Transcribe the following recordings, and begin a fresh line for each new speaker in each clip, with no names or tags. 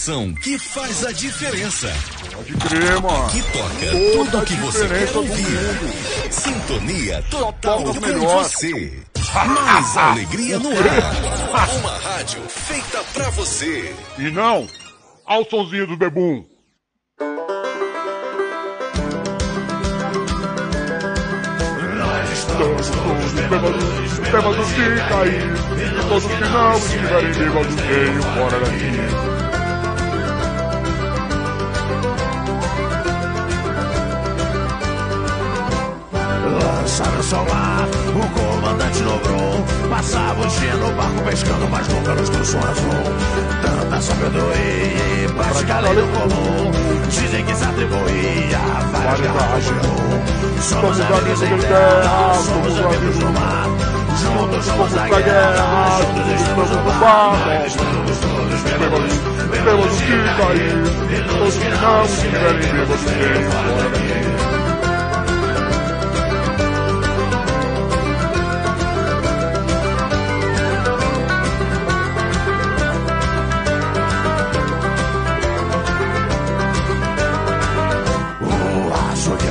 programação que faz a diferença.
Pode crer, mano.
Que toca
Toda
tudo
a
que você quer ouvir. Sintonia total com
melhor.
você. Mais alegria no ar. Uma rádio feita pra você.
E não, ao sonzinho do bebum. Estamos todos bêbados, bêbados de cair. E todos que não estiverem bêbados, venham fora daqui.
Lançaram ao mar, o comandante dobrou. Passava o dia no barco pescando, mas nunca nos trouxe um azul. Tanta sabedoria e prática além do comum. Dizem que se atribuía a várias garrafas de rum. Somos amigos em terra, somos amigos no mar. Juntos somos a guerra, juntos estamos no bar. Estamos todos bêbados,
Bêbados de cair. E todos que não estiverem bêbados, venham fora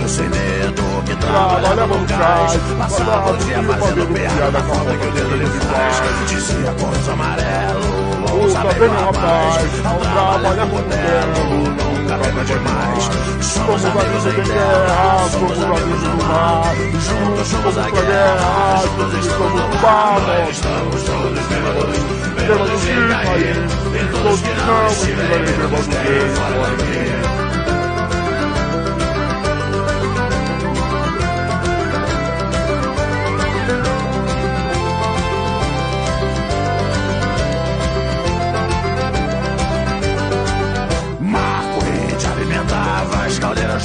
sem medo que
trabalhava no
gás. Passava o dia
fazendo
piada
piada
com a falta que o dedo lhe faz Dizia cores amarelo, ouça bem rapaz Não trabalha com belo, nunca beba demais. Somos amigos em terra, somos amigos no mar. Juntos somos a guerra, juntos estamos no bar Estamos todos bêbados, bêbados de cair. E todos que não estiverem bêbados, fora daqui Marco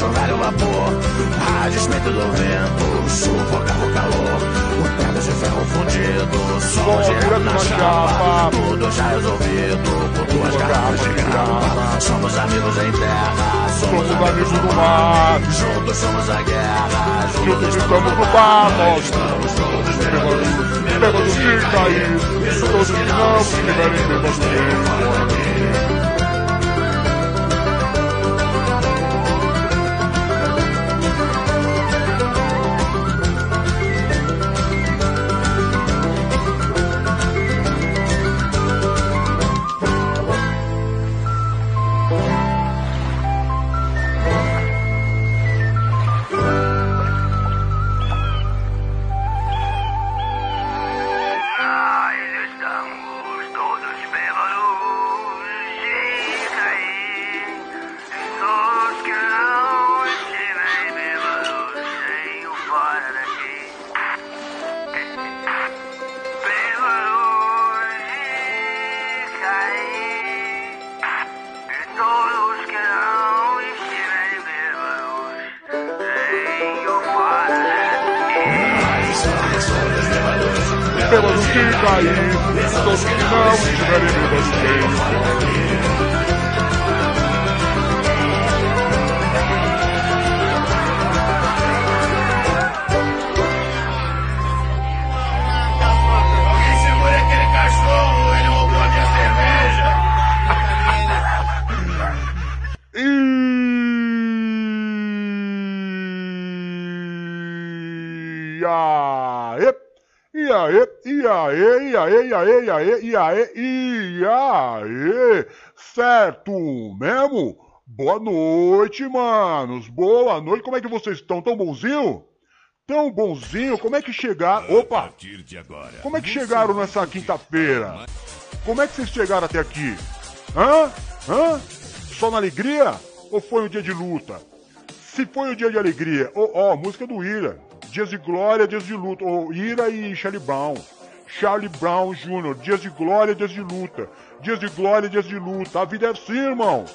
no velho vapor. A despeito do vento, sufocava o calor. O teto de ferro fundido, som direto na chapa. Tudo já resolvido, por duas garrafas de grama. Somos amigos em terra, somos
Somos
amigos
do
mar. Juntos somos a guerra, juntos estamos
estamos
no bar.
bar,
Estamos todos bêbados,
Bêbados de cair. E todos que não estiverem bêbados, venham fora
E
aê, e aê, e aê, e aê, e aê, e aê, e aê, e aê, certo mesmo? Boa noite, manos, boa noite, como é que vocês estão? Tão bonzinho? Tão bonzinho, como é que chegaram? Opa,
partir de agora.
como é que chegaram nessa quinta-feira? Como é que vocês chegaram até aqui? Hã? Hã? Só na alegria? Ou foi um dia de luta? Se foi um dia de alegria, ó, ó, música do Ira. Dias de glória, dias de luta. Ó, Ira e Charlie Brown. Charlie Brown Jr., dias de glória, dias de luta. Dias de glória, dias de luta. A vida é assim, irmão.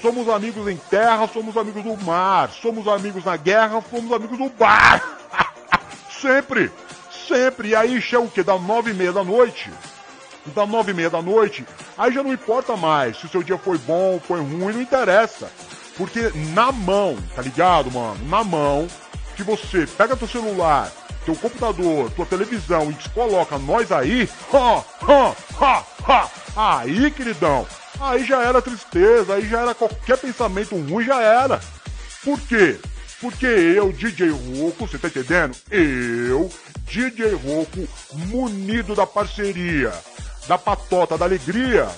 Somos amigos em terra, somos amigos no mar. Somos amigos na guerra, somos amigos no bar. sempre, sempre. E aí chega o quê? Da nove e meia da noite. Da nove e meia da noite, aí já não importa mais se o seu dia foi bom, foi ruim, não interessa. Porque na mão, tá ligado, mano? Na mão, que você pega teu celular, teu computador, tua televisão e te coloca nós aí, ha, ha, ha, ha, aí, queridão, aí já era tristeza, aí já era qualquer pensamento ruim, já era. Por quê? Porque eu, DJ Roco, você tá entendendo? Eu, DJ Roco, munido da parceria, da patota da alegria,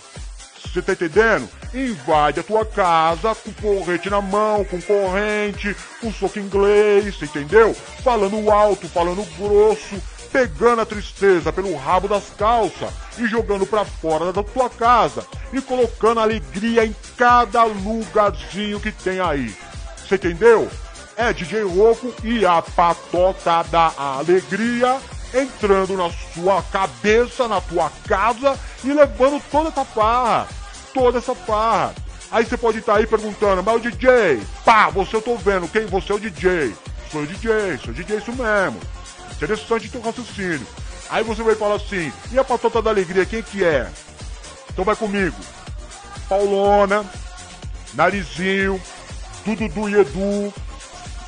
você tá entendendo? Invade a tua casa com corrente na mão, com corrente, com soco inglês, você entendeu? Falando alto, falando grosso, pegando a tristeza pelo rabo das calças e jogando para fora da tua casa e colocando alegria em cada lugarzinho que tem aí. Você entendeu? É DJ Roco e a patota da alegria entrando na sua cabeça, na tua casa e levando toda essa farra. Toda essa farra. Aí você pode estar tá aí perguntando, mas o DJ, pá, você eu tô vendo, quem? Você é o DJ. Sou o DJ, sou o DJ, isso mesmo. Interessante teu raciocínio. Aí você vai falar assim, e a patota da alegria, quem que é? Então vai comigo. Paulona, Narizinho, Dudu e Edu.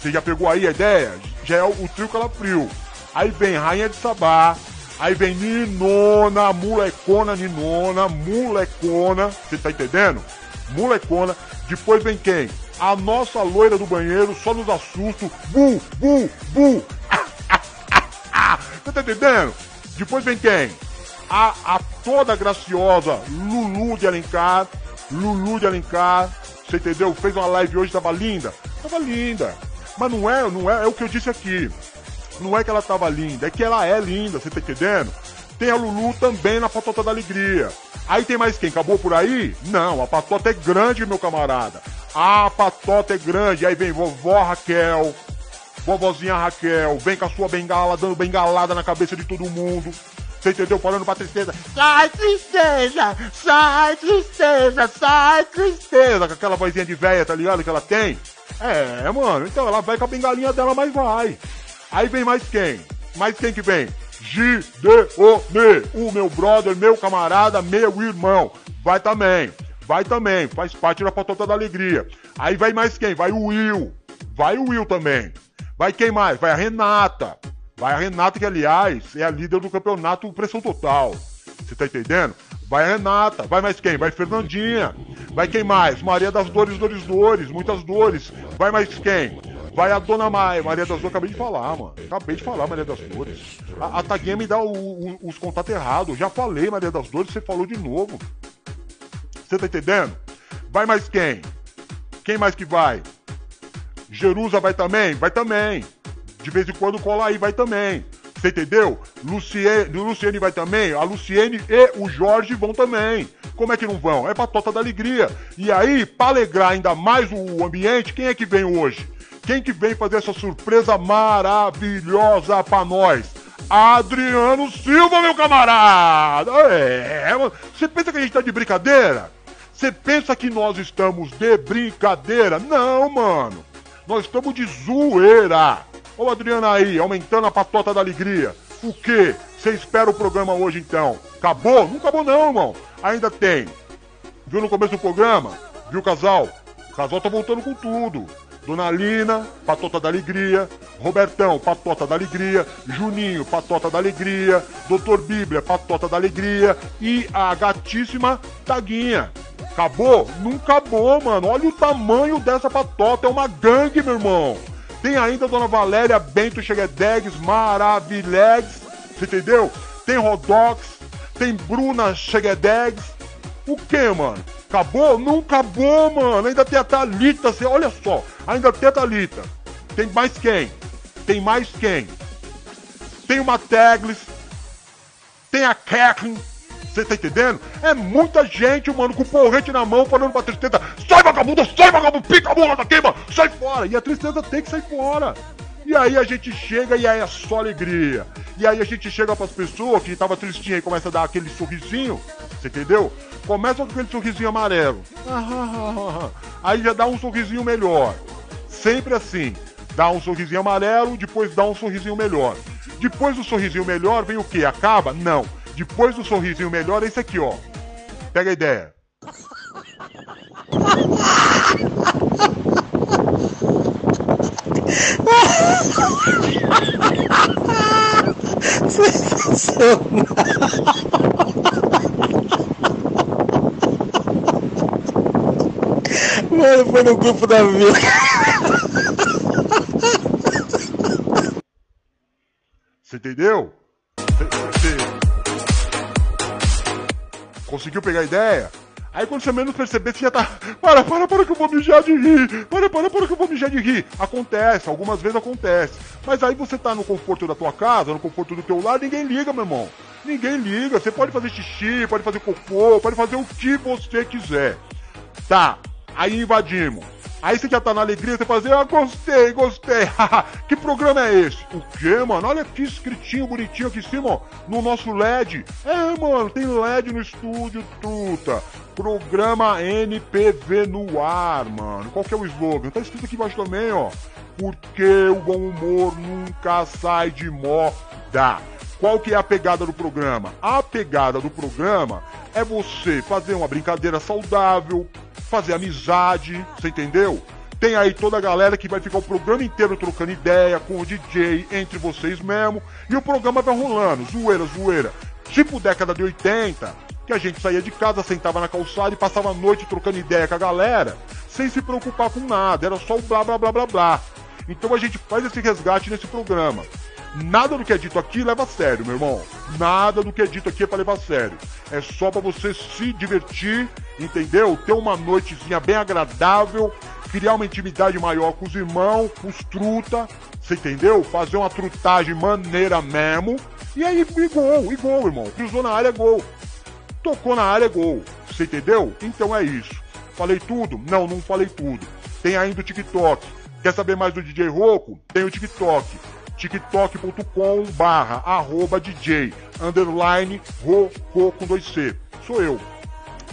Você já pegou aí a ideia? Já é o, trio Calafrio. Aí vem Rainha de Sabá. Aí vem Ninona, molecona Ninona, molecona. Você tá entendendo? Molecona. Depois vem quem? A nossa loira do banheiro, só nos assusta. Bu, bu, bu. Você tá entendendo? Depois vem quem? A, a toda graciosa Lulu de Alencar. Lulu de Alencar. Você entendeu? Fez uma live hoje, tava linda. Tava linda. Mas não é, não é, é o que eu disse aqui. Não é que ela tava linda, é que ela é linda, você tá entendendo? Tem a Lulu também na Patota da Alegria. Aí tem mais quem? Acabou por aí? Não, a patota é grande, meu camarada. A patota é grande. Aí vem vovó Raquel, vovozinha Raquel, vem com a sua bengala, dando bengalada na cabeça de todo mundo. Você entendeu? Falando pra tristeza. Sai, tristeza! Sai, tristeza! Sai, tristeza! Com aquela vozinha de véia, tá ligado? Que ela tem. É, mano. Então ela vai com a bengalinha dela, mas vai. Aí vem mais quem? Mais quem que vem? Gideone, o meu brother, meu camarada, meu irmão. Vai também, vai também, faz parte da patota da alegria. Aí vai mais quem? Vai o Will, vai o Will também. Vai quem mais? Vai a Renata. Vai a Renata, que aliás é a líder do campeonato Pressão Total. Você tá entendendo? Vai a Renata, vai mais quem? Vai Fernandinha. Vai quem mais? Maria das Dores, Dores, Dores, muitas dores. Vai mais quem? Vai a Dona Maria das Dores, acabei de falar, mano. Acabei de falar, Maria das Dores. A, a Taguinha me dá o, o, os contatos errados. Já falei, Maria das Dores, você falou de novo. Você tá entendendo? Vai mais quem? Quem mais que vai? Jerusa vai também? Vai também. De vez em quando cola aí, vai também. Você entendeu? Luciene, Luciene vai também, a Luciene e o Jorge vão também. Como é que não vão? É pra tota da alegria. E aí, pra alegrar ainda mais o ambiente, quem é que vem hoje? Quem que vem fazer essa surpresa maravilhosa pra nós? Adriano Silva, meu camarada! É, você pensa que a gente tá de brincadeira? Você pensa que nós estamos de brincadeira? Não, mano. Nós estamos de zoeira. Ô Adriano aí, aumentando a patota da alegria. O que? Você espera o programa hoje então? Acabou? Não acabou não, irmão. Ainda tem. Viu no começo do programa? Viu o casal? O casal tá voltando com tudo. Dona Lina, Patota da Alegria, Robertão, Patota da Alegria, Juninho, Patota da Alegria, Doutor Bíblia, Patota da Alegria e a gatíssima Taguinha. Acabou? Não acabou, mano. Olha o tamanho dessa patota, é uma gangue, meu irmão. Tem ainda a Dona Valéria Bento Cheguedegues, Maravilegs, você entendeu? Tem Rodox, tem Bruna Cheguedegues. O que, mano? Acabou? Não acabou, mano. Ainda tem a Thalita, você, olha só. Ainda tem a Thalita. Tem mais quem? Tem mais quem? Tem uma Teglis. Tem a Kathleen. Você tá entendendo? É muita gente, mano, com porrete na mão, falando pra tristeza: sai vagabundo, sai vagabundo, pica a bola daqui, mano, sai fora. E a tristeza tem que sair fora. E aí a gente chega e aí é só alegria. E aí a gente chega pras pessoas que tava tristinha e começa a dar aquele sorrisinho, você entendeu? Começa com aquele sorrisinho amarelo. Aí já dá um sorrisinho melhor. Sempre assim. Dá um sorrisinho amarelo, depois dá um sorrisinho melhor. Depois do sorrisinho melhor vem o que? Acaba? Não. Depois do sorrisinho melhor é esse aqui, ó. Pega a ideia.
Sensacional. Mano, foi no grupo da vila.
Você entendeu? Você... Conseguiu pegar a ideia? Aí quando você menos perceber, você já tá. Para, para, para que eu vou mijar de rir! Para, para, para que eu vou mijar de rir! Acontece, algumas vezes acontece. Mas aí você tá no conforto da tua casa, no conforto do teu lar, ninguém liga, meu irmão. Ninguém liga. Você pode fazer xixi, pode fazer cocô, pode fazer o que você quiser. Tá, aí invadimos. Aí você já tá na alegria, você fala assim, ah, gostei, gostei. que programa é esse? O quê, mano? Olha aqui escritinho, bonitinho aqui em cima, ó, no nosso LED. É, mano, tem LED no estúdio, truta. Programa NPV no ar, mano. Qual que é o slogan? Tá escrito aqui embaixo também, ó. Porque o bom humor nunca sai de moda. Qual que é a pegada do programa? A pegada do programa é você fazer uma brincadeira saudável, fazer amizade, você entendeu? Tem aí toda a galera que vai ficar o programa inteiro trocando ideia com o DJ, entre vocês mesmo, e o programa vai rolando, zoeira, zoeira. Tipo década de 80, que a gente saía de casa, sentava na calçada e passava a noite trocando ideia com a galera, sem se preocupar com nada, era só o blá blá blá blá blá. Então a gente faz esse resgate nesse programa. Nada do que é dito aqui leva a sério, meu irmão. Nada do que é dito aqui é pra levar a sério. É só para você se divertir, entendeu? Ter uma noitezinha bem agradável, criar uma intimidade maior com os irmãos, com os truta, você entendeu? Fazer uma trutagem maneira mesmo. E aí, e gol, e gol, irmão. Cruzou na área, é gol. Tocou na área, é gol. Você entendeu? Então é isso. Falei tudo? Não, não falei tudo. Tem ainda o TikTok. Quer saber mais do DJ Roco? Tem o TikTok tiktok.com barra arroba DJ underline Rocô com 2C. Sou eu.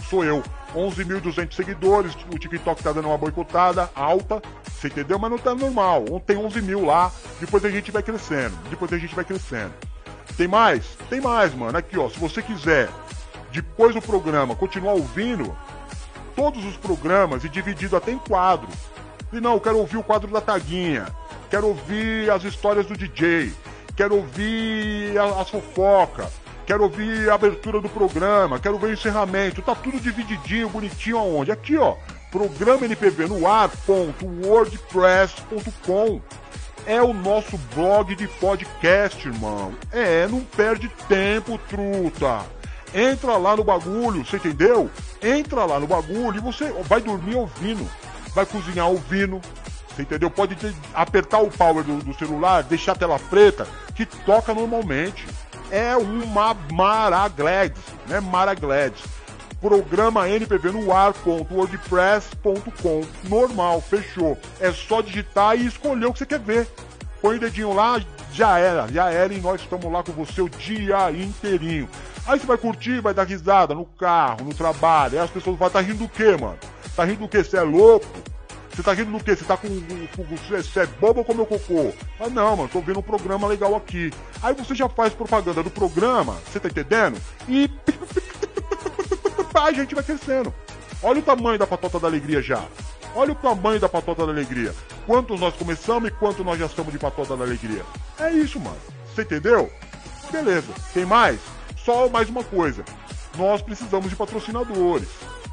Sou eu. 11.200 seguidores, o TikTok tá dando uma boicotada alta, você entendeu? Mas não tá normal. Tem 11 mil lá, depois a gente vai crescendo. Depois a gente vai crescendo. Tem mais? Tem mais, mano. Aqui, ó. Se você quiser, depois do programa, continuar ouvindo todos os programas e dividido até em quadro. E não, eu quero ouvir o quadro da Taguinha quero ouvir as histórias do DJ, quero ouvir as fofocas, quero ouvir a abertura do programa, quero ver o encerramento, tá tudo divididinho, bonitinho aonde? Aqui, ó, programa NPV no ar.wordpress.com é o nosso blog de podcast, irmão. É, não perde tempo, truta. Entra lá no bagulho, você entendeu? Entra lá no bagulho e você vai dormir ouvindo, vai cozinhar ouvindo, você entendeu? Pode apertar o power do, do, celular, deixar a tela preta, que toca normalmente. É uma Maraglads, né? Maraglads. Programa NPV no ar.wordpress.com. Normal, fechou. É só digitar e escolher o que você quer ver. Põe o dedinho lá, já era, já era e nós estamos lá com você o dia inteirinho. Aí você vai curtir, vai dar risada no carro, no trabalho. Aí as pessoas vão estar tá rindo do quê, mano? Tá rindo do quê? Você é louco? Você tá rindo do quê? Você tá com. Você é bobo ou comeu cocô? Ah, não, mano, tô vendo um programa legal aqui. Aí você já faz propaganda do programa, você tá entendendo? E. A gente vai crescendo. Olha o tamanho da patota da alegria já. Olha o tamanho da patota da alegria. Quantos nós começamos e quanto nós já estamos de patota da alegria. É isso, mano. Você entendeu? Beleza. Tem mais? Só mais uma coisa. Nós precisamos de patrocinadores.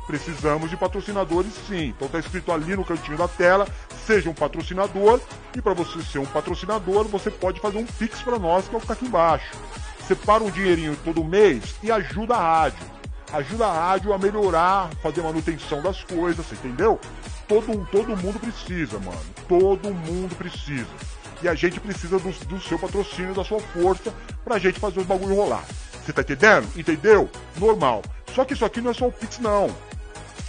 Precisamos de patrocinadores sim. Então tá escrito ali no cantinho da tela, seja um patrocinador. E para você ser um patrocinador, você pode fazer um pix para nós, que é o que tá aqui embaixo. Separa um dinheirinho todo mês e ajuda a rádio. Ajuda a rádio a melhorar, fazer manutenção das coisas, você entendeu? Todo, todo mundo precisa, mano. Todo mundo precisa. E a gente precisa do, do seu patrocínio, da sua força, pra gente fazer os bagulho rolar. Você tá entendendo? Entendeu? Normal. Só que isso aqui não é só o Pix, não.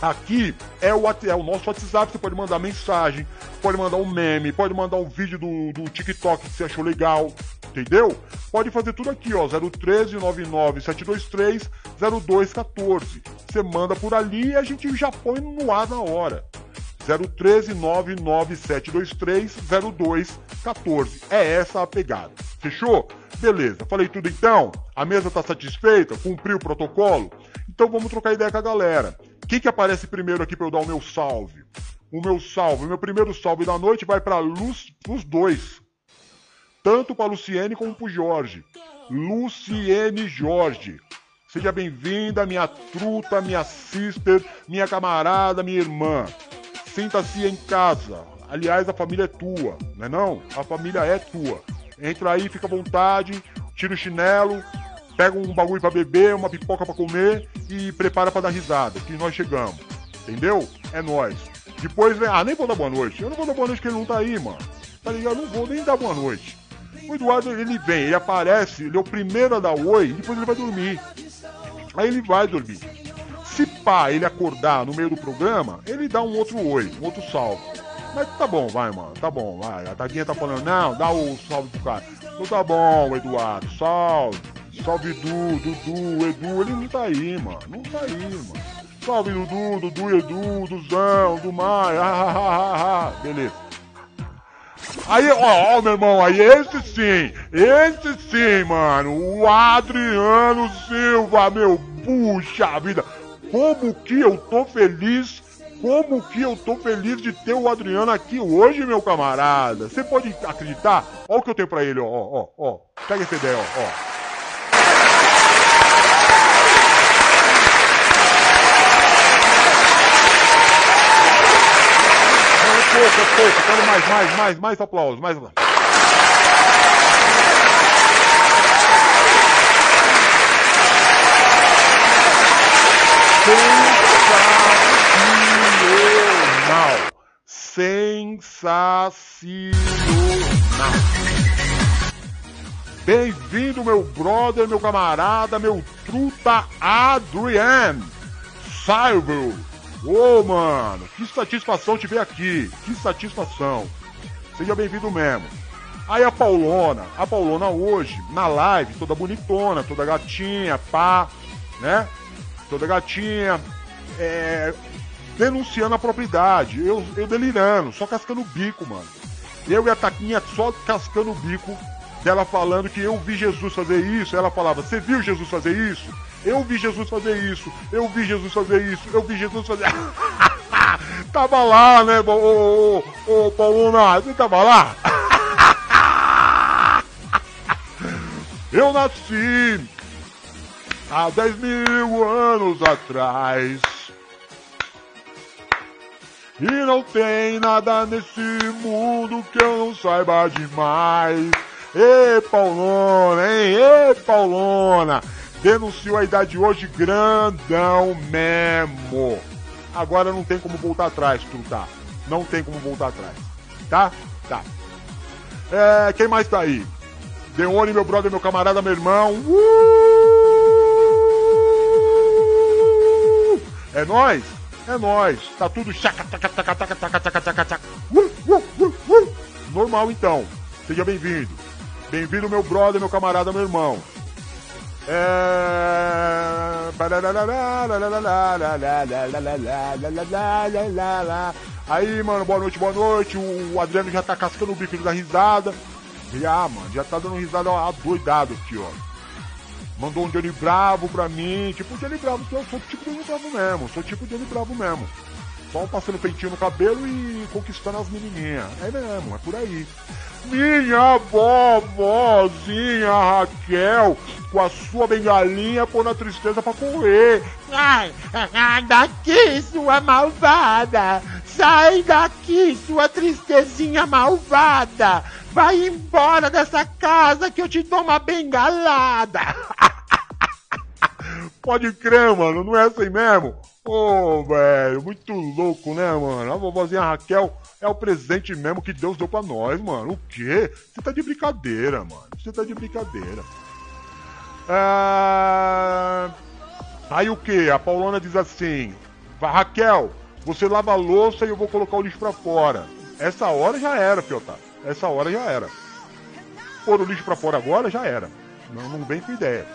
Aqui é o, é o nosso WhatsApp, você pode mandar mensagem, pode mandar um meme, pode mandar um vídeo do, do TikTok que você achou legal, entendeu? Pode fazer tudo aqui, ó, 013 99 723 0214. Você manda por ali e a gente já põe no ar na hora. 013 99 723 0214. É essa a pegada. Fechou? Beleza, falei tudo então? A mesa tá satisfeita? Cumpriu o protocolo? Então vamos trocar ideia com a galera. Quem que aparece primeiro aqui para eu dar o meu salve? O meu salve, o meu primeiro salve da noite vai para Luz, Luz 2. tanto para Luciene como para Jorge. Luciene Jorge. Seja bem-vinda, minha truta, minha sister, minha camarada, minha irmã. Sinta-se em casa. Aliás, a família é tua, não é não? A família é tua. Entra aí, fica à vontade, tira o chinelo, pega um bagulho para beber, uma pipoca para comer e prepara para dar risada, que nós chegamos. Entendeu? É nós. Depois vem, ah, nem vou dar boa noite. Eu não vou dar boa noite porque ele não tá aí, mano. Tá ligado? Eu não vou nem dar boa noite. O Eduardo, ele vem, ele aparece, ele é o primeiro a dar oi, e depois ele vai dormir. Aí ele vai dormir. Se pá, ele acordar no meio do programa, ele dá um outro oi, um outro salve. Mas tá bom, vai, mano, tá bom, vai. A Taguinha tá falando, não, dá o salve pro cara. Então tá bom, Eduardo, salve. Salve Dudu, Dudu, Edu, ele não tá aí, mano. Não tá aí, mano. Salve Dudu, Dudu, Edu, Duzão, do Mar, beleza. Aí, ó, ó, meu irmão, aí esse sim, esse sim, mano, o Adriano Silva, meu, puxa vida, como que eu tô feliz, como que eu tô feliz de ter o Adriano aqui hoje, meu camarada. Você pode acreditar? Olha o que eu tenho pra ele, ó, ó, ó, pega essa ideia, ó, ó. É pouco. Quero mais, mais, mais, mais aplausos, mais aplausos. Sensacional. Sensacional. Bem-vindo, meu brother, meu camarada, meu truta Adrian Silvio. Ô, mano, que satisfação te ver aqui. Que satisfação. Seja bem-vindo mesmo. Aí a Paulona, a Paulona hoje, na live, toda bonitona, toda gatinha, pá, né? Toda gatinha, é, denunciando a propriedade. Eu, eu delirando, só cascando o bico, mano. Eu e a Taquinha só cascando o bico dela falando que eu vi Jesus fazer isso. Ela falava, você viu Jesus fazer isso? Eu vi Jesus fazer isso, eu vi Jesus fazer isso, eu vi Jesus fazer. tava lá, né, ô, ô, ô, Pauluna, você tava lá? eu nasci há 10 mil anos atrás. E não tem nada nesse mundo que eu não saiba demais. Ê, Paulona, hein? Ê, Paulona denunciou a idade hoje grandão mesmo. Agora não tem como voltar atrás, tu tá? Não tem como voltar atrás. Tá? Tá. É, quem mais tá aí? Deone, meu brother, meu camarada, meu irmão. Uh! É nós? É nós. Tá tudo chaca, taca, taca, taca, taca, taca, taca, taca. Uh, uh, uh, uh. Normal então. Seja bem-vindo. Bem-vindo, meu brother, meu camarada, meu irmão. Aí, mano, boa noite, boa noite. O Adriano já tá cascando o bico da risada. Já, mano, já tá dando risada doidado aqui, ó. Mandou um Johnny Bravo pra mim. Tipo Johnny Bravo, eu sou tipo Johnny Bravo mesmo. Sou tipo Johnny Bravo mesmo. Só passando peitinho no cabelo e conquistando as menininhas. É mesmo, é por aí. Minha vovozinha Raquel, com a sua bengalinha, pondo a tristeza pra correr.
Ai, ai, daqui, sua malvada! Sai daqui, sua tristezinha malvada! Vai embora dessa casa que eu te dou uma bengalada!
Pode crer, mano, não é assim mesmo? Ô, oh, velho, muito louco, né, mano? A vovozinha Raquel é o presente mesmo que Deus deu pra nós, mano. O quê? Você tá de brincadeira, mano. Você tá de brincadeira. Ah... Aí o que? A Paulona diz assim: Raquel, você lava a louça e eu vou colocar o lixo pra fora. Essa hora já era, Piotr. Essa hora já era. Pôr o lixo pra fora agora já era. Não, não vem com ideia.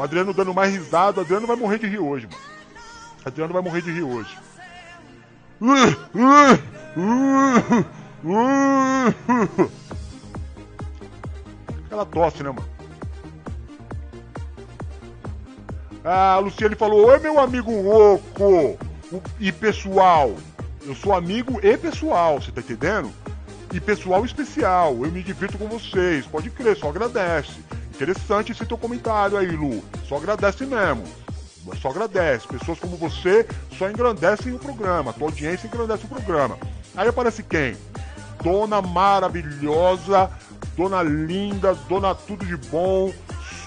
O Adriano dando mais risada. O Adriano vai morrer de rir hoje, mano. O Adriano vai morrer de rir hoje. Aquela tosse, né, mano? Ah, a Luciane falou: Oi, meu amigo louco e pessoal. Eu sou amigo e pessoal, você tá entendendo? e pessoal especial. Eu me divirto com vocês. Pode crer, só agradece. Interessante esse teu comentário aí, Lu. Só agradece mesmo. Só agradece. Pessoas como você só engrandecem o programa. Tua audiência engrandece o programa. Aí aparece quem? Dona maravilhosa, dona linda, dona tudo de bom,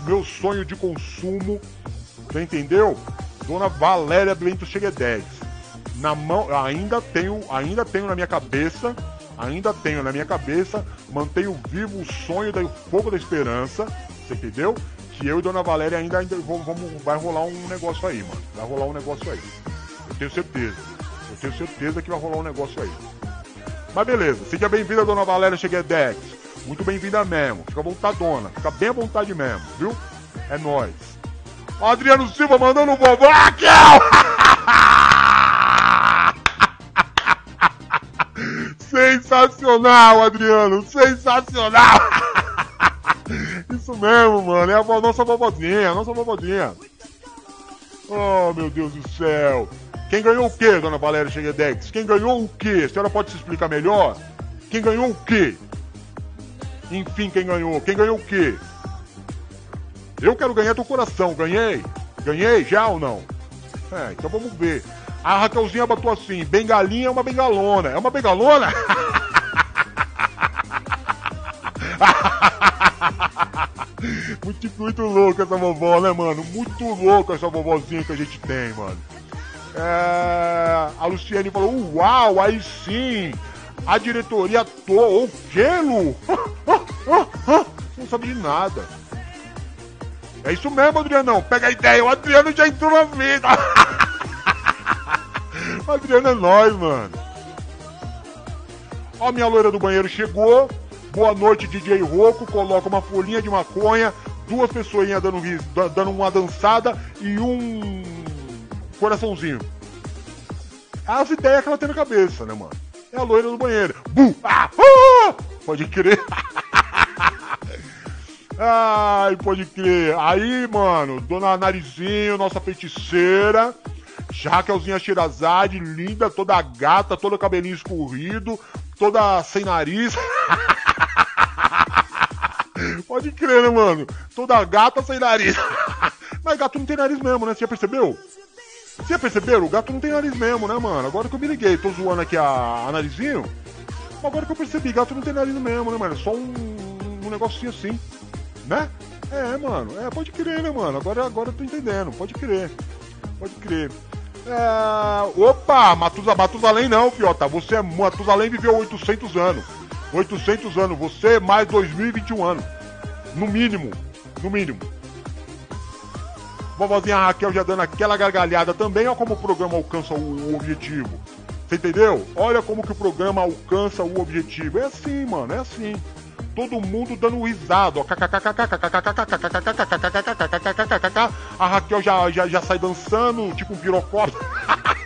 meu sonho de consumo. Você entendeu? Dona Valéria Bento Cheguedex. Na mão, ainda tenho, ainda tenho na minha cabeça, ainda tenho na minha cabeça, mantenho vivo o sonho do fogo da esperança, você entendeu? Que eu e Dona Valéria ainda, ainda vamos, vai rolar um negócio aí, mano. Vai rolar um negócio aí. Eu tenho certeza. Eu tenho certeza que vai rolar um negócio aí. Mas beleza, seja bem-vinda, Dona Valéria Cheguedex. Muito bem-vinda mesmo. Fica vontadona. Fica bem à vontade mesmo, viu? É nóis. Adriano Silva mandando um vovó. Raquel! Sensacional, Adriano. Sensacional. Isso mesmo, mano. É a nossa vovozinha, a nossa vovozinha. Oh, meu Deus do céu. Quem ganhou o quê, dona Valéria Cheguedex? Quem ganhou o quê? A senhora pode se explicar melhor? Quem ganhou o quê? Enfim, quem ganhou? Quem ganhou o quê? Eu quero ganhar teu coração, ganhei? Ganhei já ou não? É, então vamos ver. A Raquelzinha botou assim: bengalinha é uma bengalona. É uma bengalona? muito, muito louco essa vovó, né, mano? Muito louco essa vovozinha que a gente tem, mano. É... A Luciane falou: Uau, aí sim! A diretoria toa. O Lu? Não sabe de nada. É isso mesmo, Adrianão. Pega a ideia. O Adriano já entrou na vida. o Adriano é nós, mano. Ó, minha loira do banheiro chegou. Boa noite, DJ Roco. Coloca uma folhinha de maconha, duas pessoinhas dando, dando uma dançada e um coraçãozinho. As ideias que ela tem na cabeça, né, mano? É a loira do banheiro. Bu! Ah! ah! Pode crer. Ai, pode crer. Aí, mano, dona Narizinho, nossa feiticeira. Jaquelzinha Shirazade, linda, toda gata, toda cabelinho escorrido, toda sem nariz. Pode crer, né, mano? Toda gata sem nariz. Mas gato não tem nariz mesmo, né? Você já percebeu? Você já perceberam? O gato não tem nariz mesmo, né, mano? Agora que eu me liguei, tô zoando aqui a, a narizinho. Agora que eu percebi, gato não tem nariz mesmo, né, mano? É só um, um negocinho assim, né? É, mano. É, pode crer, né, mano? Agora, agora eu tô entendendo. Pode crer. Pode crer. É... Opa, Matusa, Matusalém não, Fiota. Você é. Matusalém viveu 800 anos. 800 anos. Você mais 2021 anos. No mínimo. No mínimo. Vovozinha Raquel já dando aquela gargalhada também. Olha como o programa alcança o, objetivo. Você entendeu? Olha como que o programa alcança o objetivo. É assim, mano. É assim todo mundo dando risado. A Raquel já, já, já sai dançando, tipo um pirocóptero.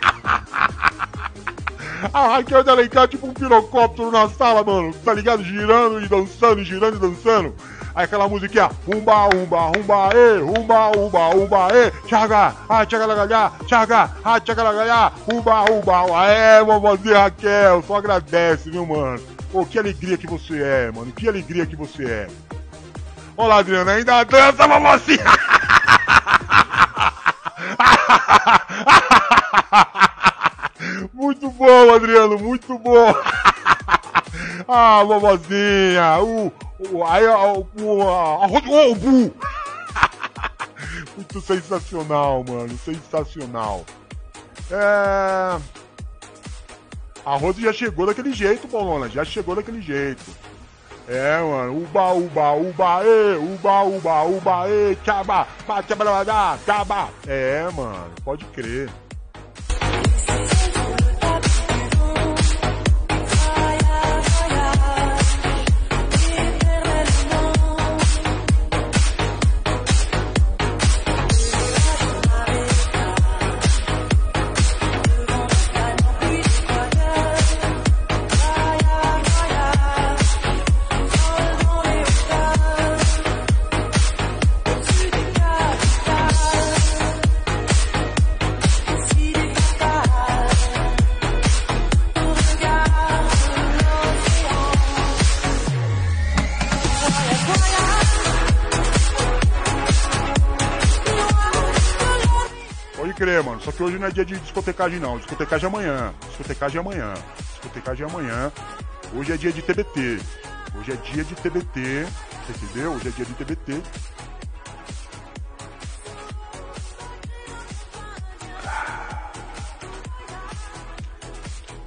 A Raquel de Alencar, tipo um pirocóptero na sala, mano. Tá ligado? Girando e dançando, girando e dançando. Aí aquela musiquinha, umba, umba, umba, e, umba, umba, umba, e, chaga, ah, chaga lagalhá, chaga, ah, chaga lagalhá, umba, umba, é, vovozinha Raquel, só agradece, viu, mano? Pô, que alegria que você é, mano, que alegria que você é. Olá, Adriana, ainda dança, vovozinha! Muito bom, Adriano, muito bom! Ah, vovozinha! Uh, o, aí, o, o, arroz o! Muito sensacional, mano. Sensacional. É. A Rose já chegou daquele jeito, Paulona. Já chegou daquele jeito. É, mano. Uba, uba, uba, e, uba, uba, uba, e, tchaba, tchaba, tchaba. É, mano. Pode crer. Hoje não é dia de discotecagem, não. Discotecagem é amanhã. Discotecagem é amanhã. Discotecagem é amanhã. Hoje é dia de TBT. Hoje é dia de TBT. Você entendeu? Hoje é dia de TBT.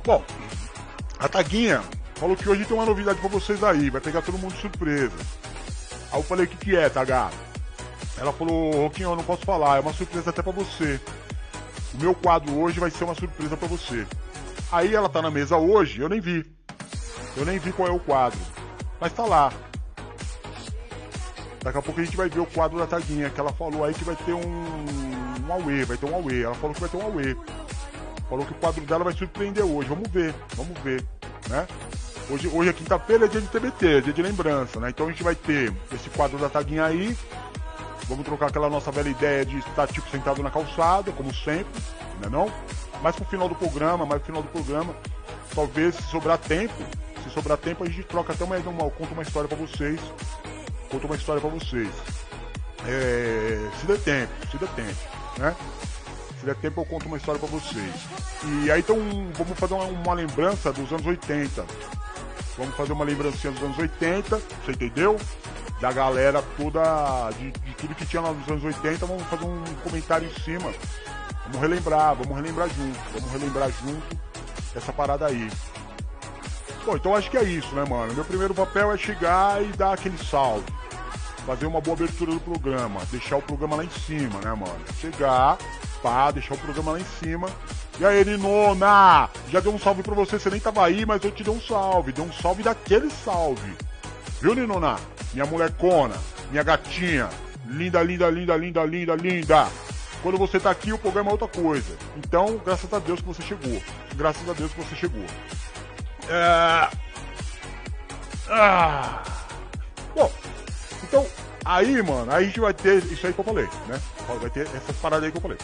Bom, a Taguinha falou que hoje tem uma novidade pra vocês aí, vai pegar todo mundo de surpresa. Aí eu falei, o que que é, Taga? Ela falou, Roquinho, eu não posso falar, é uma surpresa até pra você. O meu quadro hoje vai ser uma surpresa pra você. Aí ela tá na mesa hoje, eu nem vi. Eu nem vi qual é o quadro. Mas tá lá. Daqui a pouco a gente vai ver o quadro da Taguinha, que ela falou aí que vai ter um, um Aue, vai ter um Aue. Ela falou que vai ter um Aue. Falou que o quadro dela vai surpreender hoje. Vamos ver, vamos ver, né? Hoje, hoje é quinta-feira, é dia de TBT, é dia de lembrança, né? Então a gente vai ter esse quadro da Taguinha aí. Vamos trocar aquela nossa velha ideia de estar tipo sentado na calçada, como sempre, né não? Mas pro final do programa, mais pro final do programa, talvez se sobrar tempo, se sobrar tempo a gente troca até uma, uma conta uma história para vocês. Conta uma história para vocês. É, se der tempo, se der tempo, né? Se der tempo eu conto uma história para vocês. E aí então vamos fazer uma, uma, lembrança dos anos 80. Vamos fazer uma lembrancinha dos anos 80, você entendeu? Da galera toda, de, de tudo que tinha lá nos anos 80, vamos fazer um comentário em cima. Vamos relembrar, vamos relembrar junto, vamos relembrar junto essa parada aí. Bom, então acho que é isso, né, mano? Meu primeiro papel é chegar e dar aquele salve. Fazer uma boa abertura do programa. Deixar o programa lá em cima, né, mano? Chegar, pá, deixar o programa lá em cima. E aí, Ninona? Já deu um salve pra você, você nem tava aí, mas eu te dei um salve. Deu um salve daquele salve. Viu, Ninona? Minha molecona, minha gatinha. Linda, linda, linda, linda, linda, linda. Quando você tá aqui, o programa é outra coisa. Então, graças a Deus que você chegou. Graças a Deus que você chegou. É... Ah... Bom, então, aí, mano, aí a gente vai ter isso aí que eu falei, né? Vai ter essas paradas aí que eu falei.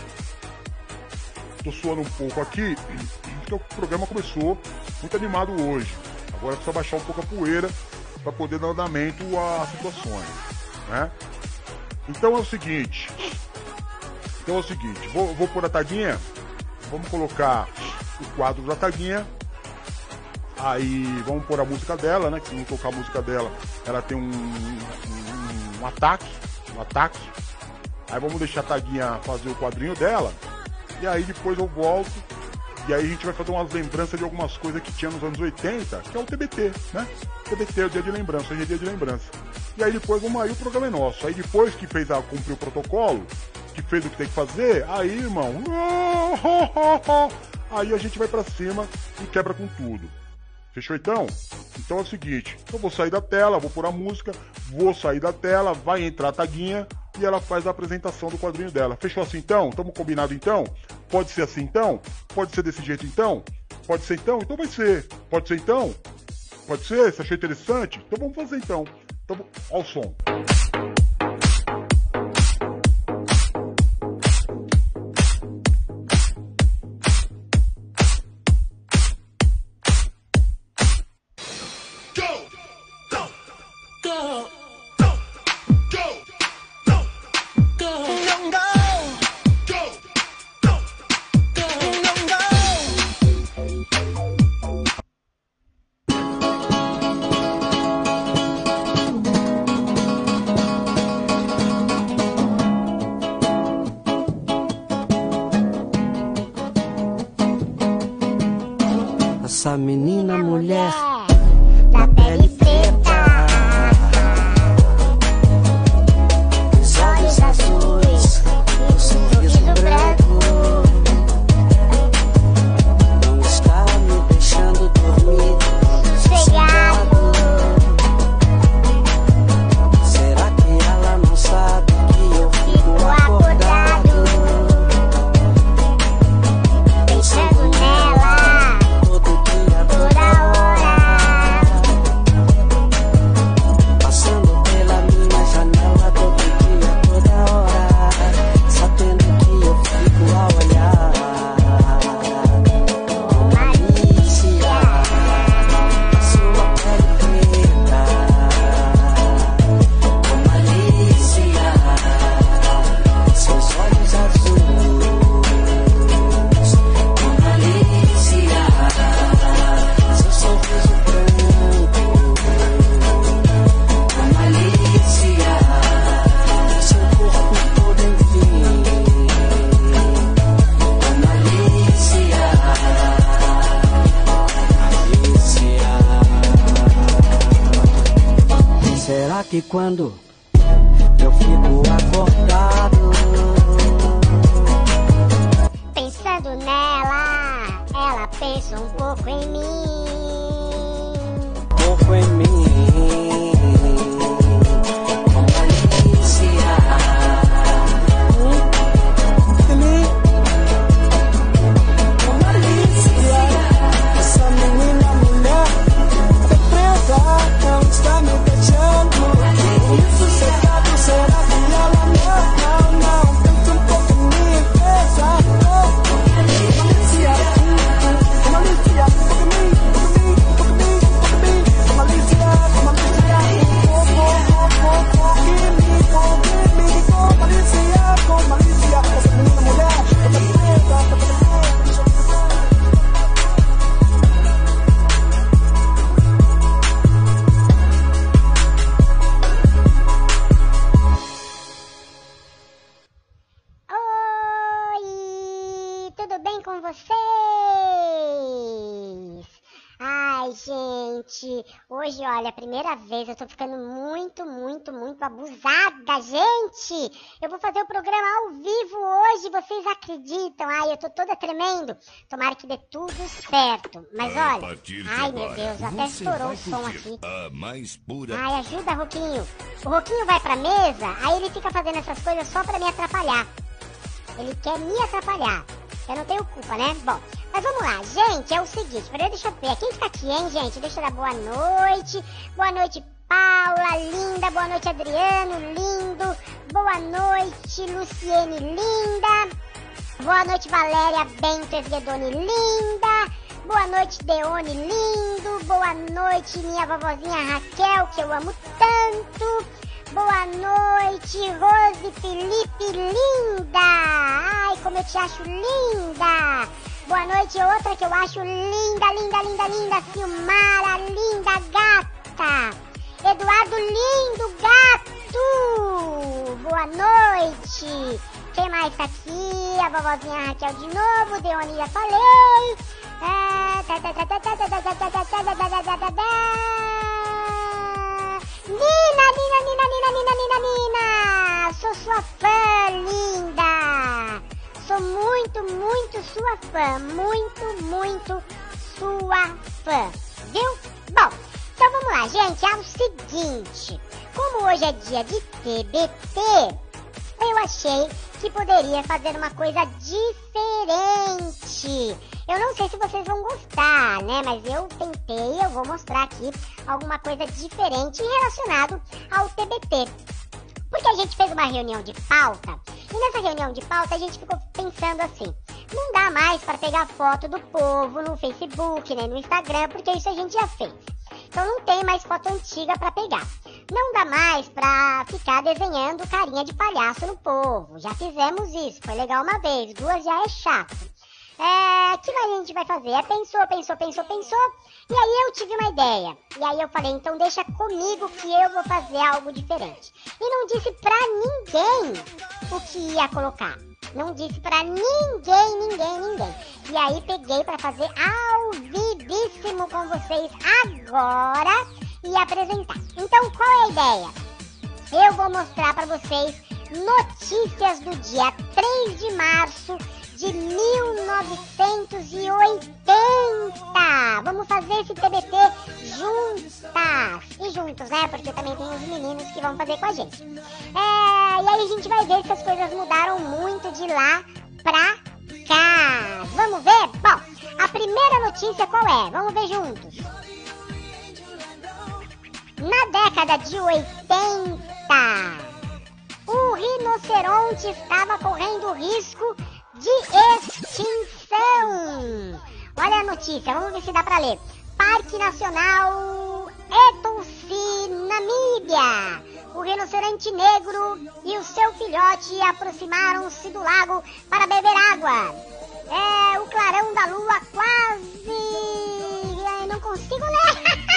Tô suando um pouco aqui, porque o programa começou muito animado hoje. Agora precisa baixar um pouco a poeira para poder dar andamento às situações, né? Então é o seguinte. Então é o seguinte, vou, vou pôr a taguinha, vamos colocar o quadro da taguinha Aí vamos pôr a música dela, né? Que se não tocar a música dela, ela tem um, um, um ataque. Um ataque. Aí vamos deixar a Taguinha fazer o quadrinho dela. E aí depois eu volto. E aí a gente vai fazer umas lembranças de algumas coisas que tinha nos anos 80, que é o TBT, né? TBT é o dia de lembrança, hoje é dia de lembrança. E aí depois vamos aí, o programa é nosso. Aí depois que fez a cumprir o protocolo, que fez o que tem que fazer, aí, irmão, aí a gente vai para cima e quebra com tudo. Fechou então? Então é o seguinte, eu vou sair da tela, vou pôr a música, vou sair da tela, vai entrar a taguinha e ela faz a apresentação do quadrinho dela. Fechou assim então? Tamo combinado então? Pode ser assim então? Pode ser desse jeito então? Pode ser então? Então vai ser. Pode ser então? Pode ser? Você achou interessante? Então vamos fazer então. Então, ao som.
Gente, hoje, olha, a primeira vez eu tô ficando muito, muito, muito abusada, gente! Eu vou fazer o programa ao vivo hoje, vocês acreditam? Ai, eu tô toda tremendo. Tomara que dê tudo certo. Mas olha, ai meu Deus, até estourou o som aqui. Ai, ajuda, Roquinho. O Roquinho vai pra mesa, aí ele fica fazendo essas coisas só pra me atrapalhar. Ele quer me atrapalhar. Eu não tenho culpa, né? Bom, mas vamos lá, gente. É o seguinte, peraí, deixa eu ver. Quem que tá aqui, hein, gente? Deixa eu dar boa noite. Boa noite, Paula, linda. Boa noite, Adriano, lindo. Boa noite, Luciene, linda. Boa noite, Valéria Bento Esguedoni, linda. Boa noite, Deone, lindo. Boa noite, minha vovozinha Raquel, que eu amo tanto. Boa noite, Rose Felipe, linda. Ai, como eu te acho linda. Boa noite, outra que eu acho linda, linda, linda, linda. Silmara, linda gata. Eduardo, lindo gato. Boa noite. Quem mais tá aqui? A vovozinha Raquel de novo. Deone falei. É, Nina, Nina, Nina, Nina, Nina, Nina, Nina. Sou sua fã, linda. Sou muito, muito sua fã. Muito, muito sua fã. Viu? Bom, então vamos lá, gente. É o seguinte. Como hoje é dia de TBT, eu achei que poderia fazer uma coisa diferente. Eu não sei se vocês vão gostar, né? Mas eu tentei, eu vou mostrar aqui alguma coisa diferente relacionado ao TBT. Porque a gente fez uma reunião de pauta e nessa reunião de pauta a gente ficou pensando assim: não dá mais para pegar foto do povo no Facebook, nem no Instagram, porque isso a gente já fez. Então não tem mais foto antiga para pegar. Não dá mais pra ficar desenhando carinha de palhaço no povo. Já fizemos isso, foi legal uma vez, duas já é chato. É, que a gente vai fazer? É, pensou, pensou, pensou, pensou. E aí eu tive uma ideia. E aí eu falei, então deixa comigo que eu vou fazer algo diferente. E não disse pra ninguém o que ia colocar. Não disse pra ninguém, ninguém, ninguém. E aí peguei pra fazer ao vivíssimo com vocês agora e apresentar. Então qual é a ideia? Eu vou mostrar pra vocês notícias do dia 3 de março de 1980. Vamos fazer esse TBT juntas e juntos, né? Porque também tem os meninos que vão fazer com a gente. É, e aí a gente vai ver se as coisas mudaram muito de lá pra cá. Vamos ver? Bom, a primeira notícia qual é? Vamos ver juntos. Na década de 80, o rinoceronte estava correndo risco de extinção. Olha a notícia, vamos ver se dá pra ler. Parque Nacional Etossi, Namíbia. O rinoceronte negro e o seu filhote aproximaram-se do lago para beber água. É, o clarão da lua quase... Eu não consigo ler.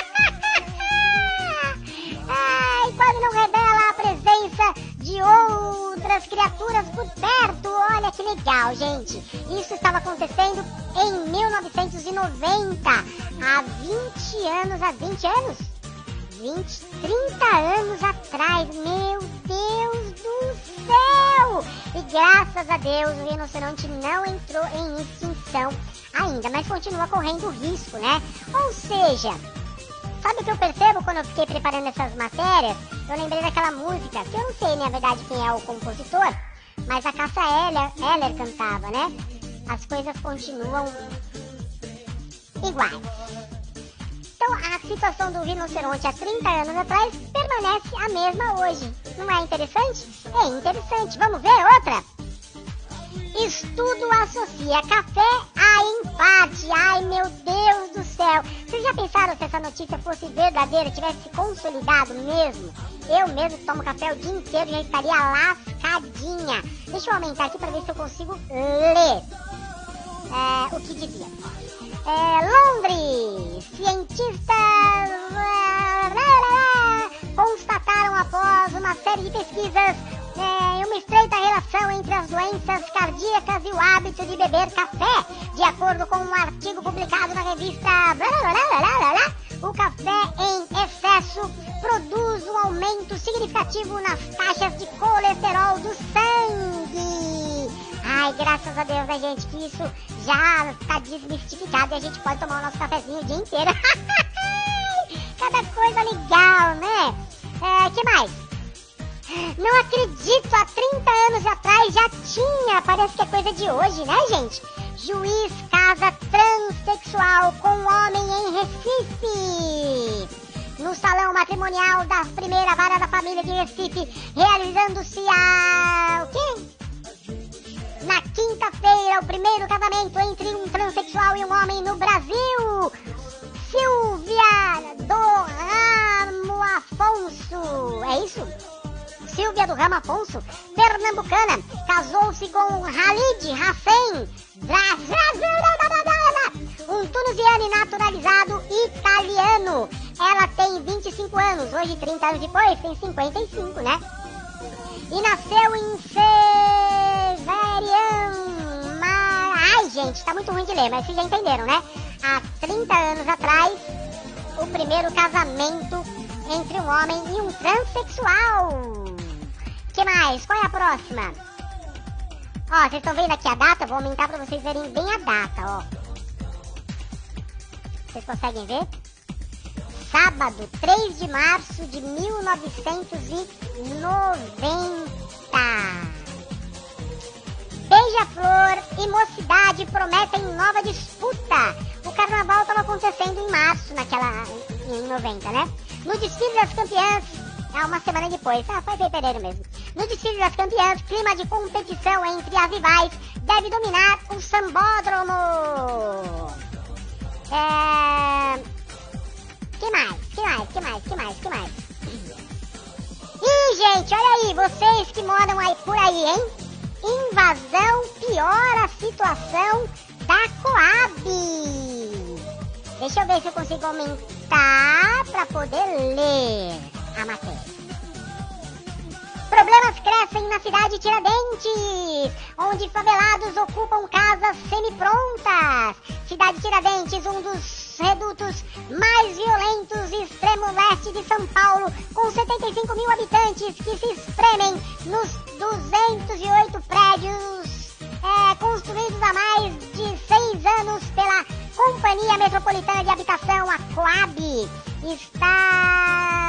Ai, quase não revela a presença de outras criaturas por perto. Olha que legal, gente. Isso estava acontecendo em 1990, há 20 anos, há 20 anos? 20, 30 anos atrás. Meu Deus do céu! E graças a Deus o rinoceronte não entrou em extinção ainda, mas continua correndo risco, né? Ou seja, sabe o que eu percebo quando eu fiquei preparando essas matérias? Eu lembrei daquela música, que eu não sei, na verdade, quem é o compositor, mas a Cássia Eller, Eller cantava, né? As coisas continuam iguais. Então a situação do rinoceronte há 30 anos atrás permanece a mesma hoje. Não é interessante? É interessante. Vamos ver outra? Estudo associa café a empate. Ai meu Deus do céu. Vocês já pensaram se essa notícia fosse verdadeira, tivesse se consolidado mesmo? Eu mesmo tomo café o dia inteiro já estaria lascadinha. Deixa eu aumentar aqui para ver se eu consigo ler é, o que dizia. É, Londres, cientistas constataram após uma série de pesquisas é, uma estreita relação entre as doenças cardíacas e o hábito de beber café. De acordo com um artigo publicado na revista o café em excesso produz um aumento significativo nas taxas de colesterol do sangue. Ai, graças a Deus, né, gente, que isso já está desmistificado e a gente pode tomar o nosso cafezinho o dia inteiro. Cada coisa legal, né? É, que mais? Não acredito, há 30 anos atrás já tinha, parece que é coisa de hoje, né, gente? Juiz casa transexual com homem em Recife no salão matrimonial da primeira vara da família de Recife, realizando-se a. o quê? Na quinta-feira, o primeiro casamento entre um transexual e um homem no Brasil. Silvia do Ramo Afonso. É isso? Silvia do Ramo Afonso, pernambucana, casou-se com Halid Hassen, um tunisiano naturalizado italiano. Ela tem 25 anos, hoje 30 anos depois tem 55, né? E nasceu em Severian. Ai, gente, tá muito ruim de ler, mas vocês já entenderam, né? Há 30 anos atrás, o primeiro casamento entre um homem e um transexual. Que mais? Qual é a próxima? Ó, vocês estão vendo aqui a data? Vou aumentar pra vocês verem bem a data, ó. Vocês conseguem ver? Sábado, 3 de março de 1990. Beija-flor e mocidade prometem nova disputa. O carnaval estava acontecendo em março, naquela. em 90, né? No desfile das campeãs. Ah, uma semana depois. Ah, foi fevereiro mesmo. No desfile das campeãs, clima de competição entre as rivais deve dominar o sambódromo. É... Que mais? Que mais? Que mais? Que mais? Que mais? Ih, gente, olha aí, vocês que moram aí por aí, hein? Invasão piora a situação da Coab. Deixa eu ver se eu consigo aumentar para poder ler a matéria. Problemas crescem na cidade de Tiradentes, onde favelados ocupam casas semi-prontas. Cidade Tiradentes, um dos redutos mais violentos extremo leste de São Paulo, com 75 mil habitantes que se espremem nos 208 prédios é, construídos há mais de seis anos pela Companhia Metropolitana de Habitação, a Coab, está.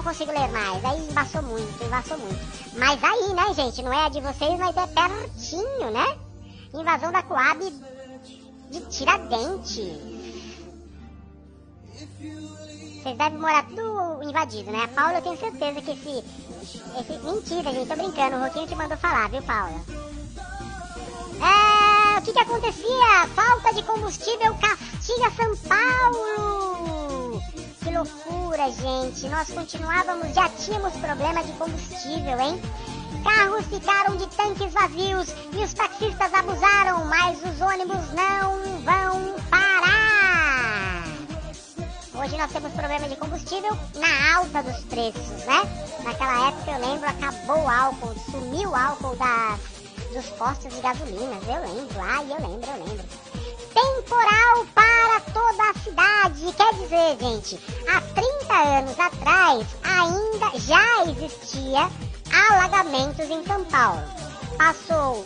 Não consigo ler mais, aí embaçou muito, embaçou muito. Mas aí, né, gente, não é a de vocês, mas é pertinho, né? Invasão da Coab de Tiradentes. Vocês devem morar tudo invadido, né? A Paula, eu tenho certeza que esse. esse... Mentira, gente, tô brincando. O Roquinho te mandou falar, viu, Paula? É, o que que acontecia? Falta de combustível castiga São Paulo. Que loucura, gente. Nós continuávamos, já tínhamos problema de combustível, hein? Carros ficaram de tanques vazios e os taxistas abusaram, mas os ônibus não vão parar. Hoje nós temos problema de combustível na alta dos preços, né? Naquela época eu lembro, acabou o álcool, sumiu o álcool das dos postos de gasolinas. Eu lembro, ai, eu lembro, eu lembro. Temporal para toda a cidade. Quer dizer, gente, há 30 30 anos atrás, ainda já existia alagamentos em São Paulo. Passou,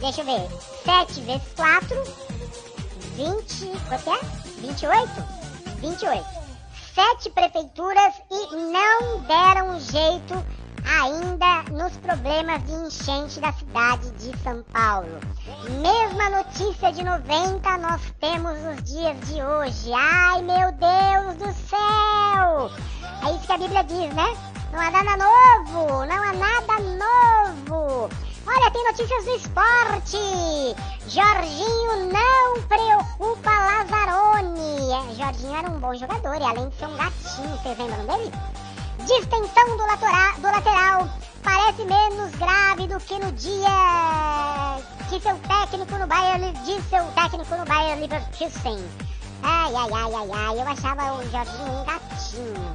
deixa eu ver, 7 vezes 4, 20, quanto é? 28? 28. Sete prefeituras e não deram jeito ainda nos problemas de enchente da cidade de São Paulo. Mesma notícia de 90 nós temos nos dias de hoje. Ai meu Deus do céu! É isso que a Bíblia diz, né? Não há nada novo, não há nada novo. Olha, tem notícias do esporte. Jorginho não preocupa Lazzaroni. É, Jorginho era um bom jogador e além de ser um gatinho, vocês lembram dele? Distensão do, latora, do lateral parece menos grave do que no dia que seu técnico no Bayern disse seu técnico no Bayern Leverkusen. Ai, ai, ai, ai, ai, eu achava o Jorginho um gatinho.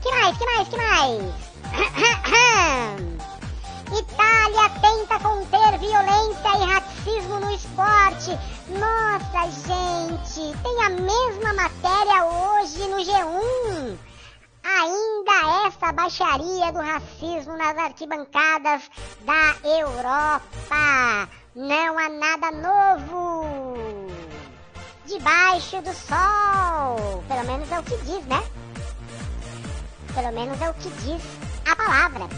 Que mais, que mais, que mais? Itália tenta conter violência e racismo no esporte. Nossa, gente, tem a mesma matéria hoje no G1. Ainda essa baixaria do racismo nas arquibancadas da Europa. Não há nada novo. Debaixo do sol. Pelo menos é o que diz, né? Pelo menos é o que diz a palavra.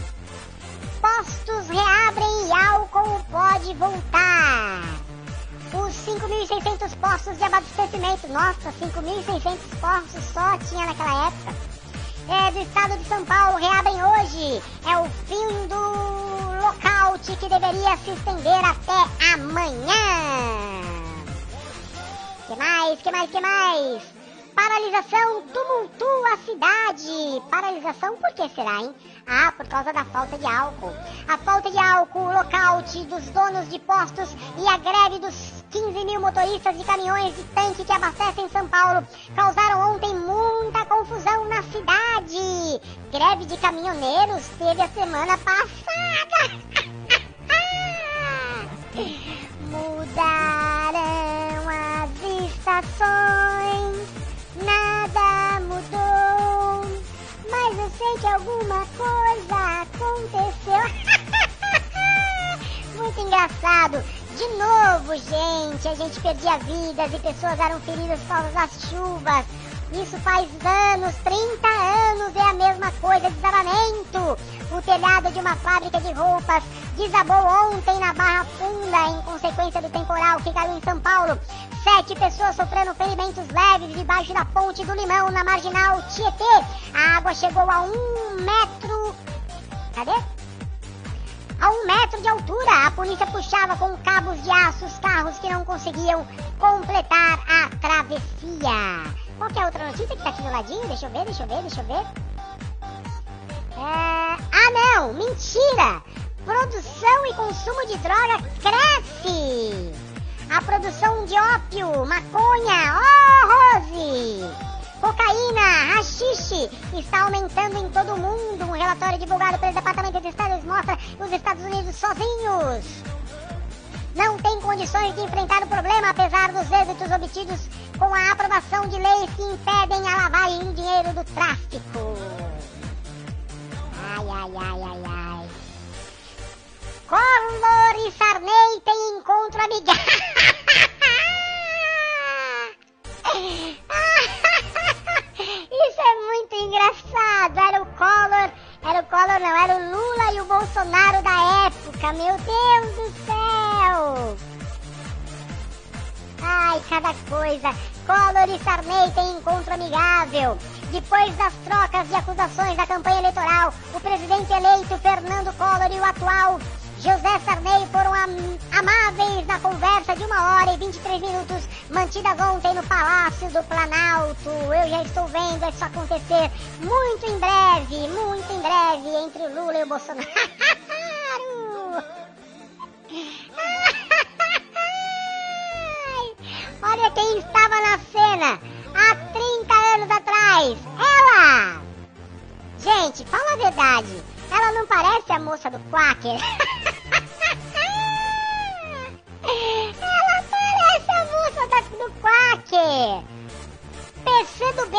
Postos reabrem e álcool pode voltar. Os 5.600 postos de abastecimento, nossa, 5.600 postos só tinha naquela época, é, do estado de São Paulo reabrem hoje. É o fim do lockout que deveria se estender até amanhã. Que mais, que mais, que mais? Paralisação tumultua a cidade. Paralisação por que será, hein? Ah, por causa da falta de álcool. A falta de álcool, o lockout dos donos de postos e a greve dos 15 mil motoristas de caminhões de tanque que abastecem São Paulo causaram ontem muita confusão na cidade. Greve de caminhoneiros teve a semana passada. Mudaram as estações, nada mudou. Mas eu sei que alguma coisa aconteceu. Muito engraçado. De novo, gente, a gente perdia vidas e pessoas eram feridas por causa das chuvas. Isso faz anos, 30 anos, é a mesma coisa, desabamento. O telhado de uma fábrica de roupas desabou ontem na Barra Funda em consequência do temporal que caiu em São Paulo. Sete pessoas sofrendo ferimentos leves debaixo da ponte do Limão, na marginal Tietê. A água chegou a um metro. Cadê? A um metro de altura, a polícia puxava com cabos de aço os carros que não conseguiam completar a travessia. Qual é a outra notícia que tá aqui do ladinho? Deixa eu ver, deixa eu ver, deixa eu ver. É... Ah, não! Mentira! Produção e consumo de droga cresce! A produção de ópio, maconha, oh, Rose! Cocaína, rachixe está aumentando em todo o mundo. Um relatório divulgado pelo Departamento de Estado mostra os Estados Unidos sozinhos não tem condições de enfrentar o problema, apesar dos êxitos obtidos com a aprovação de leis que impedem a lavagem de dinheiro do tráfico. Ai, ai, ai, ai, ai. Collor e Sarney têm encontro amigável. Isso é muito engraçado. Era o Collor, era o Collor não, era o Lula e o Bolsonaro da época. Meu Deus do céu. Ai, cada coisa. Collor e Sarney têm encontro amigável. Depois das trocas de acusações da campanha eleitoral, o presidente eleito Fernando Collor e o atual José Sarney foram am amáveis na conversa de uma hora e 23 minutos, mantidas ontem no Palácio do Planalto. Eu já estou vendo isso acontecer muito em breve, muito em breve, entre o Lula e o Bolsonaro. Olha quem estava na cena há 30 anos atrás. Ela! Gente, fala a verdade. Ela não parece a moça do Quaker? Ela parece a moça da, do Quaker. PC do B.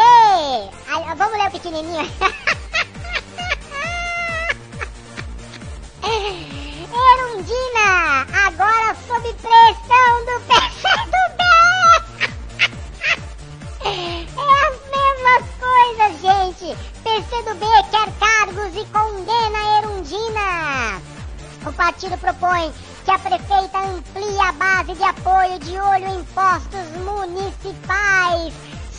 vamos ler o pequenininho. Erundina, agora sob pressão do PCdoB. É as mesmas coisas, gente. PCdoB quer cargos e condena a Erundina. O partido propõe que a prefeita amplie a base de apoio de olho em postos municipais,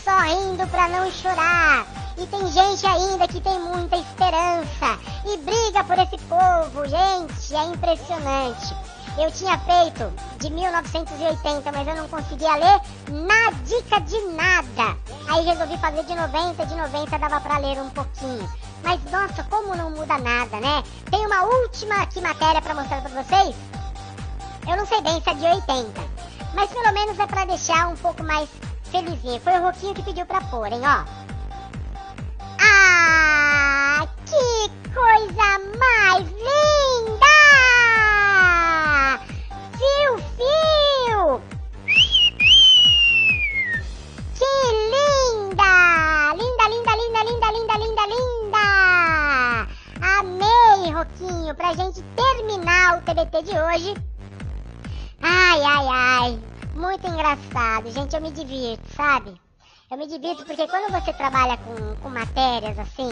sorrindo para não chorar. E tem gente ainda que tem muita esperança e briga por esse povo, gente, é impressionante. Eu tinha feito de 1980, mas eu não conseguia ler na dica de nada. Aí resolvi fazer de 90, de 90 dava pra ler um pouquinho. Mas nossa, como não muda nada, né? Tem uma última aqui matéria pra mostrar pra vocês. Eu não sei bem se é de 80, mas pelo menos é pra deixar um pouco mais felizinho. Foi o Roquinho que pediu pôr, hein, ó. Ah, que coisa mais linda! Roquinho, pra gente terminar o TBT de hoje. Ai, ai, ai. Muito engraçado, gente. Eu me divirto, sabe? Eu me divirto porque quando você trabalha com, com matérias assim,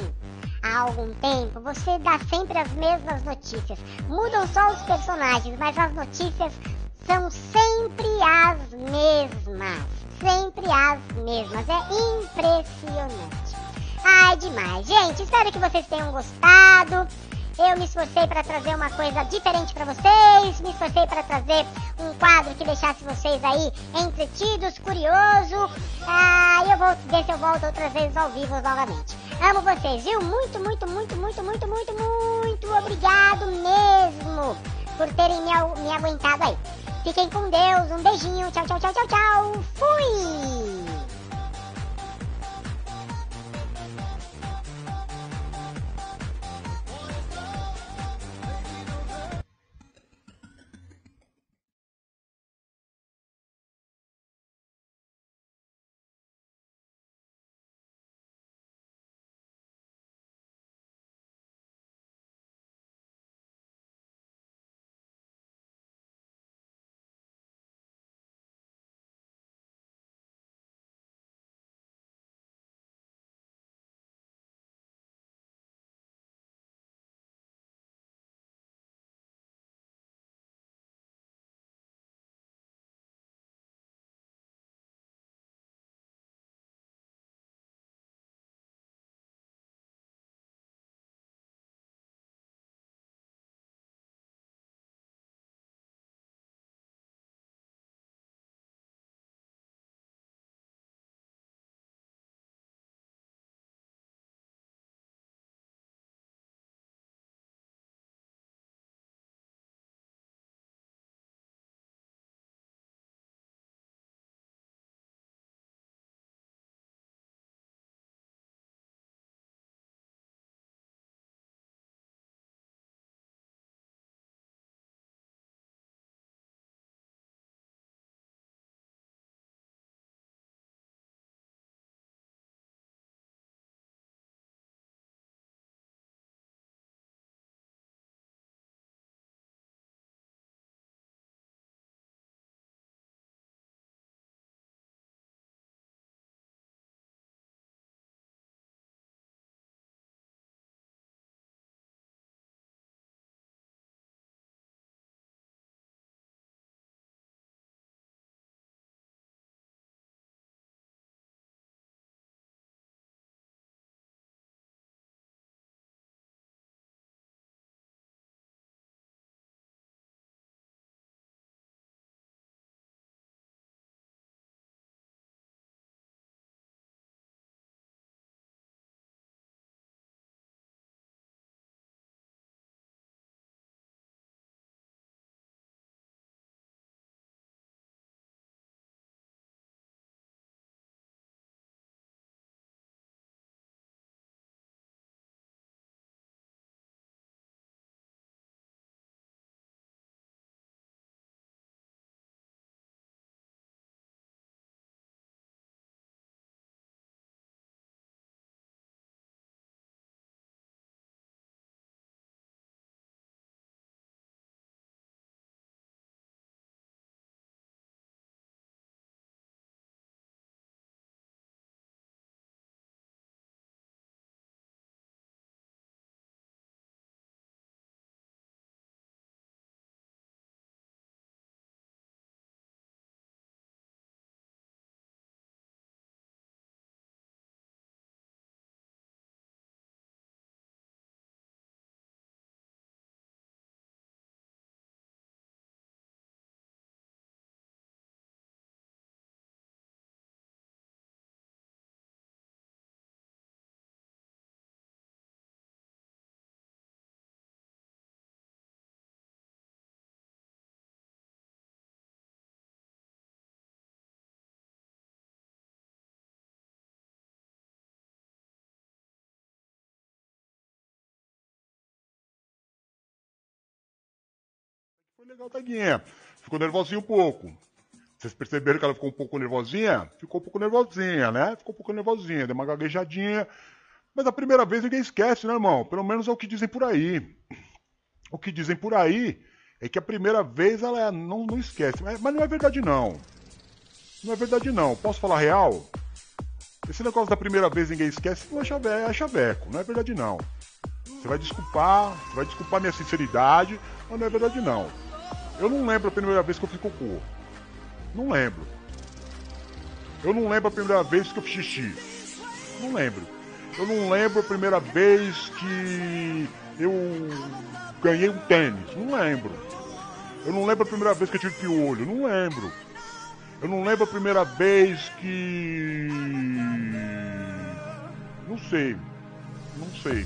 há algum tempo, você dá sempre as mesmas notícias. Mudam só os personagens, mas as notícias são sempre as mesmas. Sempre as mesmas. É impressionante. Ai, demais. Gente, espero que vocês tenham gostado. Eu me esforcei para trazer uma coisa diferente para vocês, me esforcei para trazer um quadro que deixasse vocês aí entretidos, curioso. Ah, eu vou ver se eu volto outras vezes ao vivo novamente. Amo vocês, viu? Muito, muito, muito, muito, muito, muito, muito obrigado mesmo por terem me, me aguentado aí. Fiquem com Deus, um beijinho, tchau, tchau, tchau, tchau, tchau. Fui!
Foi legal, Taguinha. Ficou nervosinha um pouco. Vocês perceberam que ela ficou um pouco nervosinha? Ficou um pouco nervosinha, né? Ficou um pouco nervosinha, deu uma gaguejadinha. Mas a primeira vez ninguém esquece, né, irmão? Pelo menos é o que dizem por aí. O que dizem por aí é que a primeira vez ela não, não esquece. Mas, mas não é verdade, não. Não é verdade, não. Posso falar real? Esse negócio da primeira vez ninguém esquece não é chaveco, é chaveco. Não é verdade, não. Você vai desculpar, você vai desculpar minha sinceridade, mas não é verdade, não. Eu não lembro a primeira vez que eu fiz cocô. Não lembro. Eu não lembro a primeira vez que eu fiz xixi. Não lembro. Eu não lembro a primeira vez que eu ganhei um tênis. Não lembro. Eu não lembro a primeira vez que eu tive piolho. Não lembro. Eu não lembro a primeira vez que. Não sei. Não sei.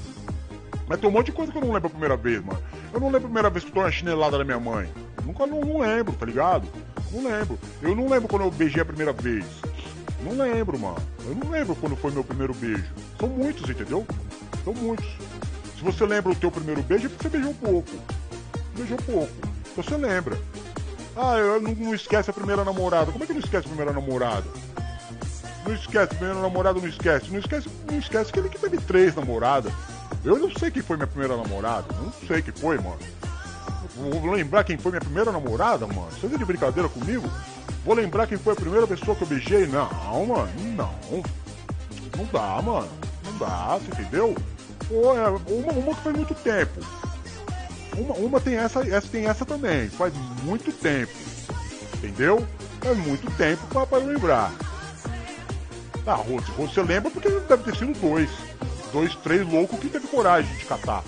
Mas tem um monte de coisa que eu não lembro a primeira vez, mano. Eu não lembro a primeira vez que eu tô uma chinelada da minha mãe. Nunca não, não lembro, tá ligado? Não lembro. Eu não lembro quando eu beijei a primeira vez. Não lembro, mano. Eu não lembro quando foi meu primeiro beijo. São muitos, entendeu? São muitos. Se você lembra o teu primeiro beijo, é porque você beijou pouco. Beijou pouco. Então você lembra. Ah, eu não, não esquece a primeira namorada. Como é que não esquece a primeira namorada? Não esquece, primeiro namorado não esquece. Não esquece, não esquece que ele que teve três namoradas. Eu não sei quem foi minha primeira namorada. Não sei quem foi, mano. Vou lembrar quem foi minha primeira namorada, mano. Você tá de brincadeira comigo? Vou lembrar quem foi a primeira pessoa que eu beijei? Não, mano. Não. Não dá, mano. Não dá, você entendeu? É uma, uma que faz muito tempo. Uma, uma tem essa, essa tem essa também. Faz muito tempo. Entendeu? Faz muito tempo pra, pra lembrar. Ah, Rose, você lembra porque deve ter sido dois. Dois, três loucos que teve coragem de catar.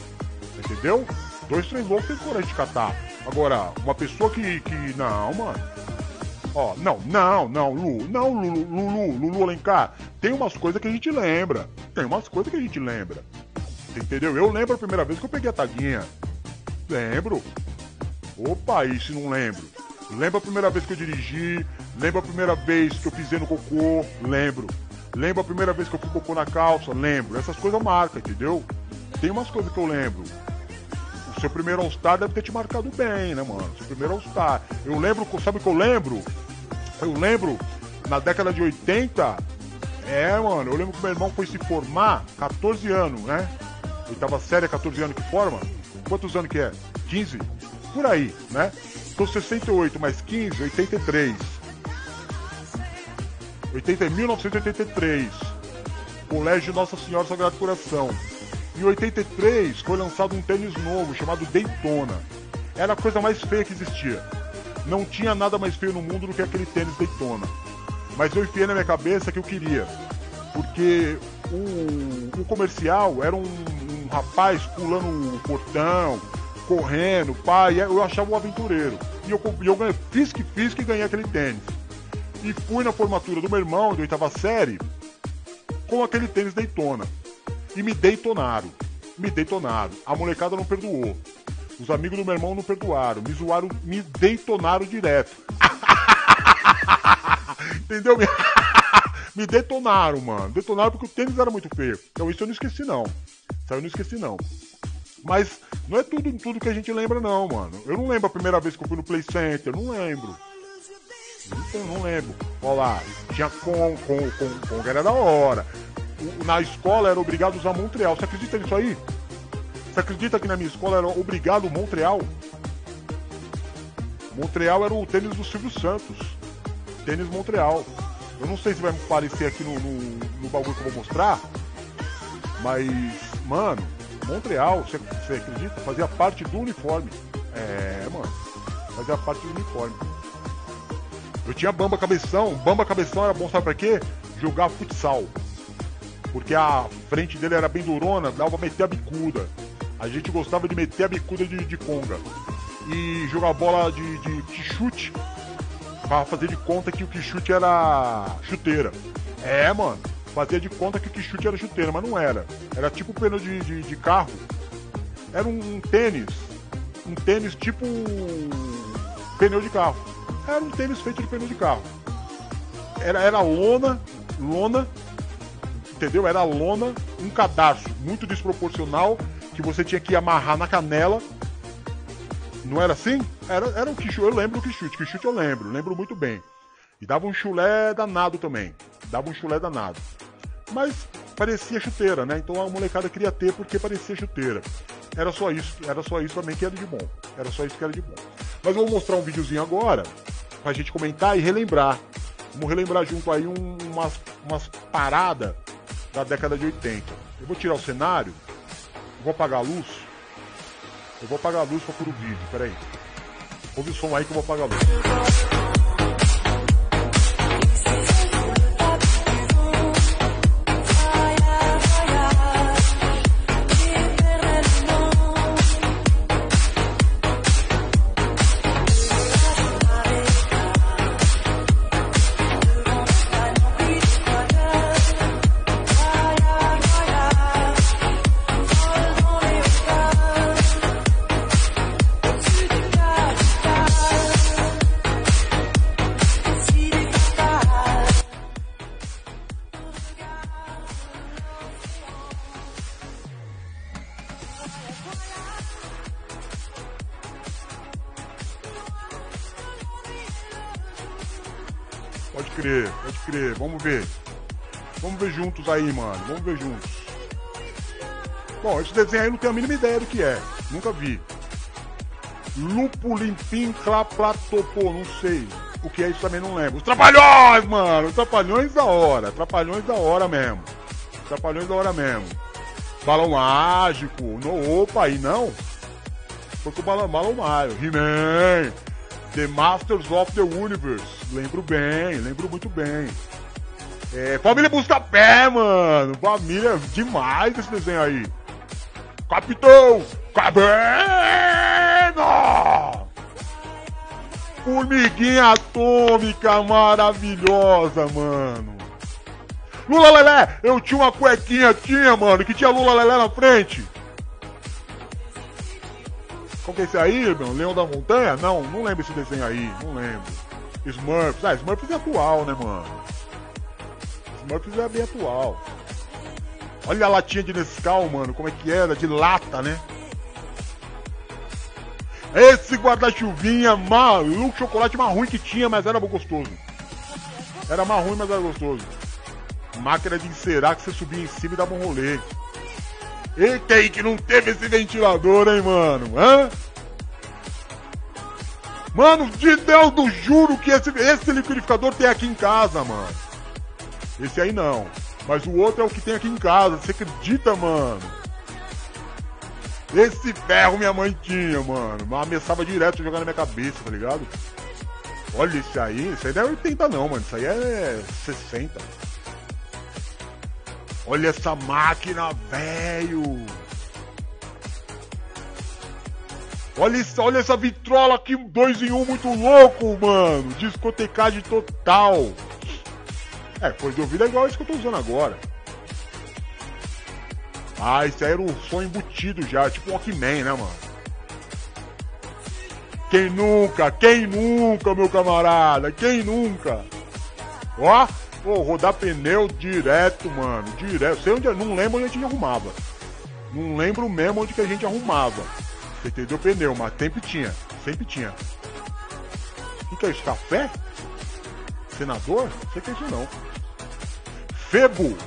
Entendeu? Dois, três loucos teve coragem de catar. Agora, uma pessoa que. que. Não, mano. Ó, não, não, não, Lu, não, Lulu, Lulu, Lulu Alencar. Tem umas coisas que a gente lembra. Tem umas coisas que a gente lembra. Entendeu? Eu lembro a primeira vez que eu peguei a taguinha. Lembro. Opa, e se não lembro? Lembro a primeira vez que eu dirigi. Lembro a primeira vez que eu pisei no cocô. Lembro. Lembro a primeira vez que eu fui cocô na calça. Lembro. Essas coisas marcam, entendeu? Tem umas coisas que eu lembro. O seu primeiro All-Star deve ter te marcado bem, né, mano? Seu primeiro All-Star. Eu lembro, sabe o que eu lembro? Eu lembro, na década de 80, é, mano, eu lembro que meu irmão foi se formar, 14 anos, né? Oitava série, 14 anos que forma. Quantos anos que é? 15? Por aí, né? Então 68 mais 15, 83. 80, 1983. Colégio Nossa Senhora Sagrado Coração. Em 83 foi lançado um tênis novo chamado Daytona. Era a coisa mais feia que existia. Não tinha nada mais feio no mundo do que aquele tênis Daytona. Mas eu enfiei na minha cabeça que eu queria. Porque o, o comercial era um, um rapaz pulando o portão, correndo, pai, eu achava um aventureiro. E eu, eu ganhei, fiz que fiz que ganhei aquele tênis. E fui na formatura do meu irmão, de oitava série, com aquele tênis Daytona. E me detonaram. Me detonaram. A molecada não perdoou. Os amigos do meu irmão não perdoaram. Me zoaram, me detonaram direto. Entendeu? Me... detonaram, mano. Detonaram porque o tênis era muito feio. Então isso eu não esqueci, não. Isso eu não esqueci, não. Mas não é tudo, tudo que a gente lembra, não, mano. Eu não lembro a primeira vez que eu fui no Play Center. Não lembro. Então, não lembro. Olha lá, tinha com, com, com, com era da hora. Na escola era obrigado a usar Montreal. Você acredita nisso aí? Você acredita que na minha escola era obrigado Montreal? Montreal era o tênis do Silvio Santos. Tênis Montreal. Eu não sei se vai aparecer aqui no, no, no bagulho que eu vou mostrar. Mas, mano, Montreal, você, você acredita? Fazia parte do uniforme. É, mano. Fazia parte do uniforme. Eu tinha bamba cabeção. Bamba cabeção era bom, sabe pra quê? Jogar futsal. Porque a frente dele era bem durona, dava pra meter a bicuda. A gente gostava de meter a bicuda de, de conga. E jogar bola de, de, de chute. Pra fazer de conta que o que chute era chuteira. É, mano. Fazia de conta que o que chute era chuteira, mas não era. Era tipo pneu de, de, de carro. Era um, um tênis. Um tênis tipo. pneu de carro. Era um tênis feito de pneu de carro. Era, era lona, lona, entendeu? Era lona, um cadarço muito desproporcional que você tinha que amarrar na canela, Não era assim? Era, era um quichute, eu lembro do quichute, quichute eu lembro, lembro muito bem. E dava um chulé danado também. Dava um chulé danado. Mas parecia chuteira, né? Então a molecada queria ter porque parecia chuteira. Era só isso, era só isso também que era de bom. Era só isso que era de bom. Mas eu vou mostrar um videozinho agora pra gente comentar e relembrar. Vamos relembrar junto aí um, umas, umas paradas da década de 80. Eu vou tirar o cenário, vou apagar a luz. Eu vou apagar a luz pra pôr o vídeo, peraí. Ouve o som aí que eu vou apagar a luz. Vamos ver. Vamos ver juntos aí, mano. Vamos ver juntos. Bom, esse desenho aí não tenho a mínima ideia do que é. Nunca vi. Lupo limpim claplatopô, não sei. O que é isso também não lembro. Os trapalhões, mano! Os trapalhões da hora. Trapalhões da hora mesmo. Trapalhões da hora mesmo. Balão mágico. No, opa, aí não. Foi com o balão, balão mágico. He-Man. The Masters of the Universe. Lembro bem, lembro muito bem. É, família Buscapé, mano. Família demais esse desenho aí. Capitão Caverna! Formiguinha atômica maravilhosa, mano. Lula Lelé, eu tinha uma cuequinha, tinha, mano, que tinha Lula Lelé na frente. Qual que é esse aí, irmão? Leão da Montanha? Não, não lembro esse desenho aí, não lembro. Smurfs, ah, Smurfs é atual, né, mano? Smurfs é bem atual. Olha a latinha de Nescau, mano, como é que era, de lata, né? Esse guarda-chuvinha maluco, chocolate mais ruim que tinha, mas era gostoso. Era mais ruim, mas era gostoso. Máquina de encerar que você subia em cima e dava um rolê. Eita aí que não teve esse ventilador, hein, mano? Hã? Mano, de Deus do juro que esse, esse liquidificador tem aqui em casa, mano. Esse aí não. Mas o outro é o que tem aqui em casa. Você acredita, mano? Esse ferro minha mãe tinha, mano. Mas ameaçava direto jogar na minha cabeça, tá ligado? Olha esse aí. Esse aí não é 80 não, mano. Isso aí é 60. Olha essa máquina, velho. Olha, isso, olha essa vitrola aqui, dois em um, muito louco, mano. Discotecagem total. É, coisa de ouvido é igual esse que eu tô usando agora. Ah, esse aí era o som embutido já, tipo um Walkman, né, mano? Quem nunca? Quem nunca, meu camarada? Quem nunca? Ó, pô, rodar pneu direto, mano. Direto. Sei onde, não lembro onde a gente arrumava. Não lembro mesmo onde que a gente arrumava. Você entendeu? Pneu, mas sempre tinha. Sempre tinha. O que é isso? Café? Senador? Não sei que é isso não. Febo!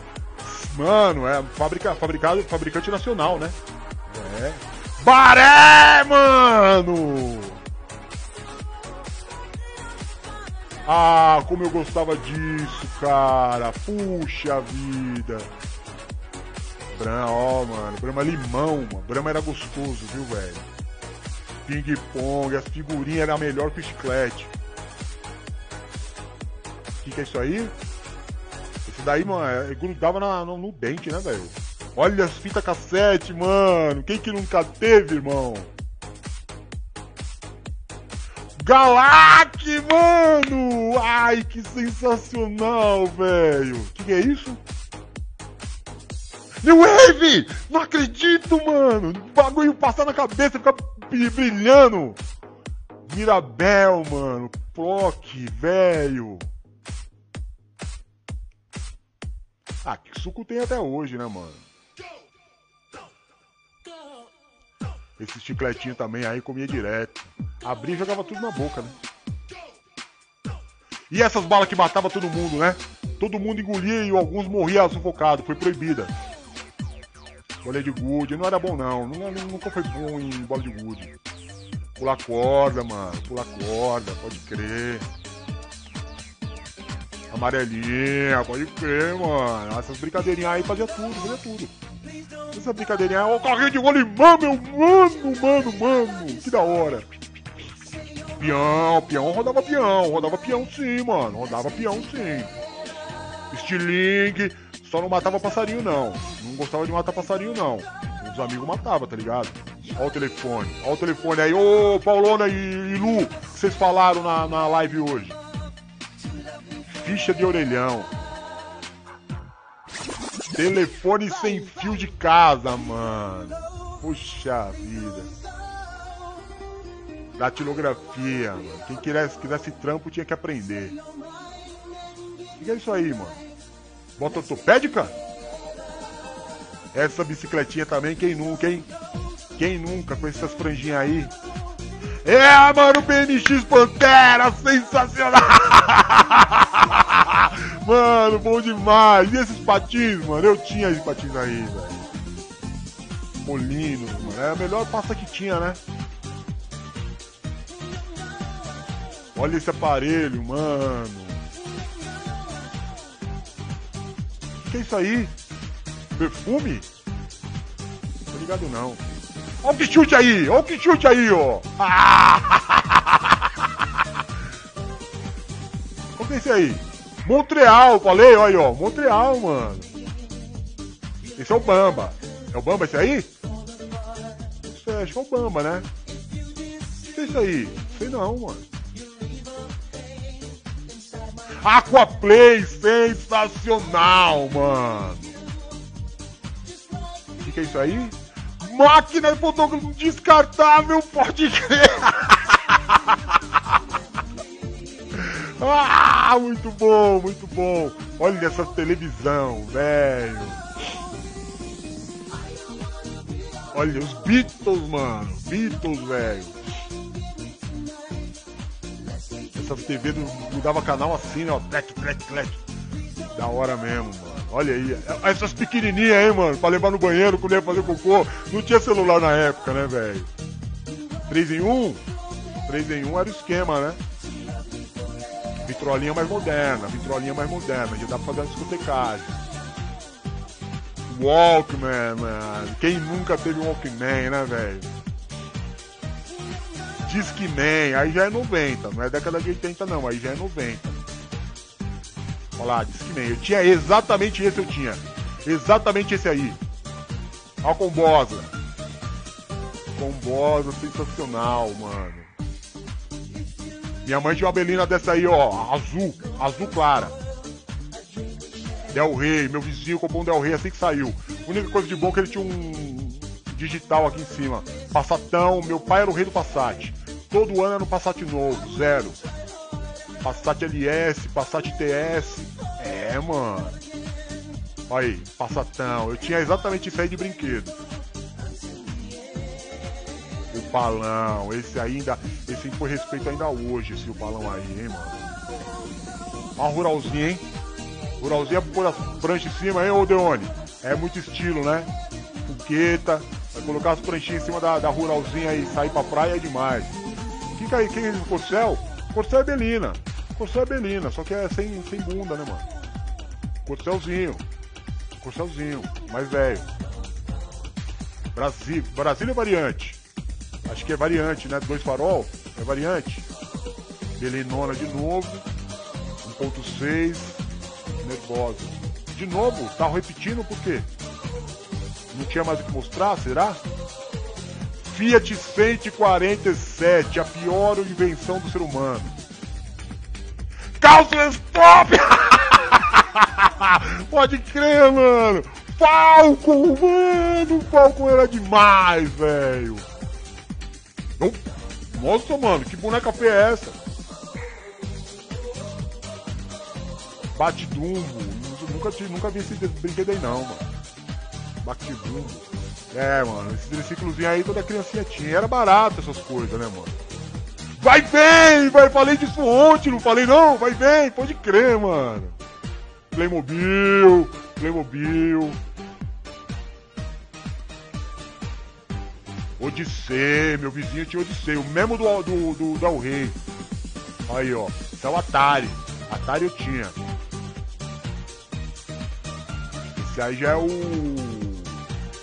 Mano, é fabrica, fabricado, fabricante nacional, né? É. Baré, mano! Ah, como eu gostava disso, cara. Puxa vida. Brahma, ó, mano. Brahma limão, mano. Brahma era gostoso, viu, velho? Ping pong, as figurinhas eram melhor que o chiclete. O que, que é isso aí? Daí, mano, é, grudava na- no, no dente, né, velho? Olha as fitas cassete, mano. Quem que nunca teve, irmão? Galac, mano! Ai, que sensacional, velho! Que que é isso? New Wave! Não acredito, mano! O bagulho passar na cabeça, ficar bri- brilhando! Mirabel, mano! Proc, velho! Ah, que suco tem até hoje, né, mano? Esse chicletinho também aí comia direto. Abria e jogava tudo na boca, né? E essas balas que matavam todo mundo, né? Todo mundo engolia e alguns morriam sufocados. Foi proibida. Bola de gude. Não era bom, não. Nunca, nunca foi bom em bola de gude. Pular corda, mano. Pular corda. Pode crer. Amarelinha. Pode crer, mano. Essas brincadeirinhas aí fazia tudo. Fazia tudo. Essa brincadeirinha. Ó, carrinho de rolimã, meu mano, mano, mano. Que da hora. Peão, peão rodava peão, rodava peão sim, mano, rodava peão sim. Estilingue, só não matava passarinho não. Não gostava de matar passarinho não. Os amigos matavam, tá ligado? Ó o telefone, ó o telefone aí, ô Paulona e, e Lu, que vocês falaram na, na live hoje. Ficha de orelhão. Telefone sem fio de casa, mano. Puxa vida datilografia, mano. Quem quisesse, quisesse trampo tinha que aprender. O que é isso aí, mano? Bota ortopédica? Essa bicicletinha também, quem nunca, hein? Quem nunca com essas franjinhas aí? É, mano, BMX Pantera, sensacional! mano, bom demais! E esses patins, mano? Eu tinha esses patins aí, velho. Molinos, mano. É a melhor pasta que tinha, né? Olha esse aparelho, mano. O que é isso aí? Perfume? Tô ligado não. Olha que chute aí! Olha que chute aí, ó! Qual que é esse aí? Montreal, falei, olha aí, ó. Montreal, mano. Esse é o Bamba. É o Bamba esse aí? Isso é, acho que é o Bamba, né? O que é isso aí? Sei não, mano. Aquaplay sensacional, mano. O que, que é isso aí? Máquina de fotógrafo descartável, pode crer. ah, muito bom, muito bom. Olha essa televisão, velho. Olha os Beatles, mano. Beatles, velho. Essas TV mudava canal assim? Ó, trec, trec, trec. Da hora mesmo, mano. Olha aí. Essas pequenininhas aí, mano, pra levar no banheiro quando ia fazer cocô. Não tinha celular na época, né, velho? 3 em 1? 3 em 1 era o esquema, né? Vitrolinha mais moderna, vitrolinha mais moderna. Já dá pra fazer uma discotecagem. Walkman, mano. Quem nunca teve um Walkman, né, velho? Discman, aí já é 90, não é década de 80 não, aí já é 90. Olha lá, Discman, eu tinha exatamente esse eu tinha. Exatamente esse aí. Olha combosa. Combosa sensacional, mano. Minha mãe tinha uma belina dessa aí, ó, azul, azul clara. Del Rey, meu vizinho comprou um Del Rey assim que saiu. A única coisa de bom é que ele tinha um digital aqui em cima. Passatão, meu pai era o rei do Passat. Todo ano era um Passat novo, zero. Passat LS, Passat TS. É, mano. Olha aí, Passatão. Eu tinha exatamente isso aí de brinquedo. O balão, esse ainda. Esse foi respeito ainda hoje, esse o balão aí, hein, mano. Olha um ruralzinho, hein? Ruralzinho é pôr as pranchas em cima, hein, ô Deone? É muito estilo, né? Fuqueta. Vai colocar as pranchinhas em cima da, da ruralzinha aí, sair pra praia é demais. Que aí, quem é o Corcel? Corcel é Belina. Corcel é Belina, só que é sem, sem bunda, né, mano? Corcelzinho. Corcelzinho, mais velho. Brasil, Brasília é variante. Acho que é variante, né? Dois farol, é variante. Belinona de novo. 1.6. Nervosa. De novo, tá repetindo por quê? Não tinha mais o que mostrar, será? Fiat 147, a pior invenção do ser humano. Calças pop! Pode crer, mano! Falcon, mano! Falcon era demais, velho! Nossa, mano, que boneca feia é essa? Bate Dumbo. Nunca, nunca vi esse brinquedo aí não, mano. Bate Dumbo. É, mano, esse triciclozinho aí toda criancinha tinha. Era barato essas coisas, né, mano? Vai bem, vai, falei disso ontem, não falei não? Vai bem, pode crer, mano. Playmobil, Playmobil. Odyssey, meu vizinho tinha Odyssey, o mesmo do, do, do Del. Aí, ó, esse é o Atari. Atari eu tinha. Esse aí já é o.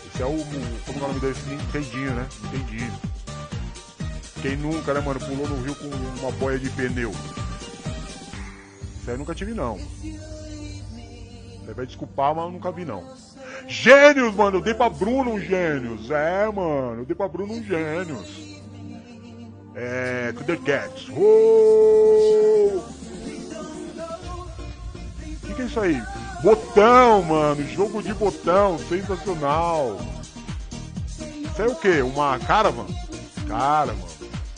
Esse é o. Como é o nome desse? Nintendinho, né? Nintendinho. Quem nunca, né, mano, pulou no rio com uma boia de pneu? Isso aí eu nunca tive, não. Você vai desculpar, mas eu nunca vi, não. Gênios, mano, eu dei pra Bruno um Gênios. É, mano, eu dei pra Bruno um Gênios. É. The Cats. O que, que é isso aí? Botão, mano, jogo de botão, sensacional. Isso é o que? Uma caravan? Caravan,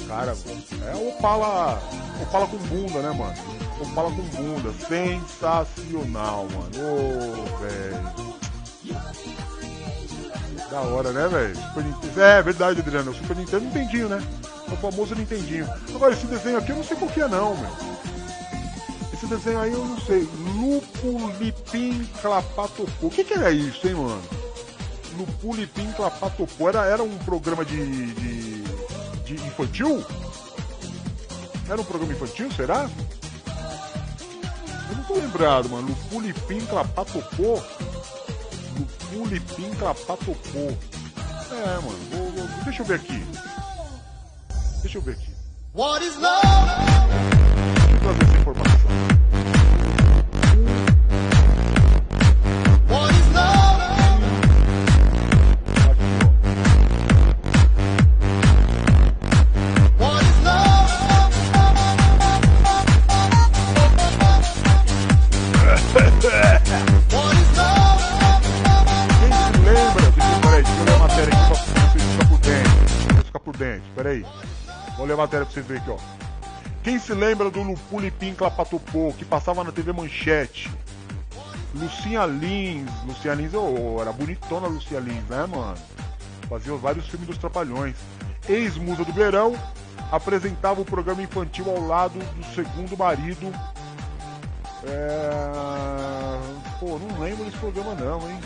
caravan. É Opala, Opala com bunda, né, mano? Opala com bunda, sensacional, mano. Ô, oh, velho. Da hora, né, velho? É, verdade, Adriano. O Super Nintendo Nintendinho, né? O famoso Nintendinho. Agora, esse desenho aqui eu não sei qual que não, meu. Esse desenho aí eu não sei. Lupulipim Clapatopô. O que, que era isso, hein, mano? Lupulipim Clapatopô. Era, era um programa de, de, de infantil? Era um programa infantil, será? Eu não tô lembrado, mano. Lupulipim Clapatopô. Lupulipim Clapatopô. É, mano. Vou, vou, deixa eu ver aqui. Deixa eu ver aqui.
What is love?
Deixa eu trazer essa informação. Peraí. Vou ler a matéria pra vocês verem aqui, ó. Quem se lembra do Lupulipim Clapatopô, que passava na TV Manchete? Lucinha Lins, Lucinha Lins, oh, era bonitona Lucinha Lins, né, mano? Fazia vários filmes dos Trapalhões. Ex-musa do Verão, apresentava o programa infantil ao lado do segundo marido. É... Pô, não lembro desse programa não, hein?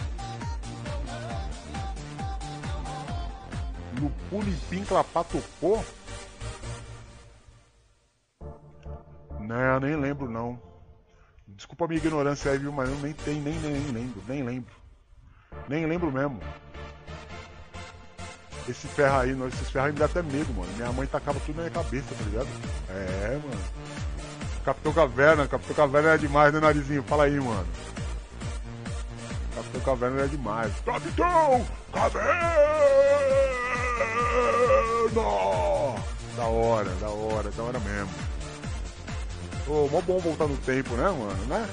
Lupulipim Clapatopô? Não, nem lembro não. Desculpa a minha ignorância aí, viu? Mas eu nem tenho, nem, nem, nem lembro, nem lembro. Nem lembro mesmo. Esse ferro aí, não, esses ferros aí me dá até medo, mano. Minha mãe tacava tudo na minha cabeça, tá ligado? É, mano. Capitão Caverna, Capitão Caverna é demais, né, narizinho? Fala aí, mano. Capitão Caverna é demais. Capitão Caverna! Da hora, da hora, da hora mesmo. Ô, mó bom voltar no tempo, né, mano? Né?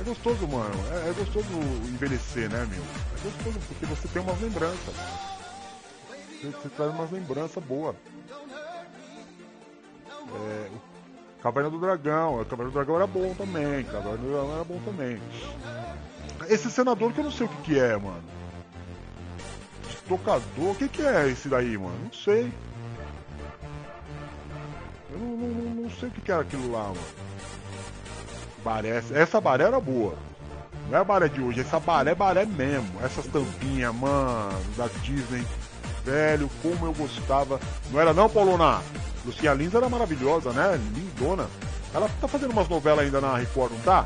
É gostoso, mano. É, é gostoso envelhecer, né, meu? É gostoso porque você tem umas lembranças. Você, você traz umas lembranças boas. É, Caverna do Dragão. Caverna do Dragão era bom também. Caverna do Dragão era bom também. Esse senador que eu não sei o que, que é, mano. Tocador, o que, que é esse daí, mano? Não sei. Eu não, não, não sei o que, que era aquilo lá, mano. Baré. Essa baré era boa. Não é a baré de hoje, essa baré é baré mesmo. Essas tampinhas, mano, da Disney. Velho, como eu gostava. Não era não, Paulona? Lucia Lins era maravilhosa, né? Lindona. Ela tá fazendo umas novelas ainda na Record, não tá?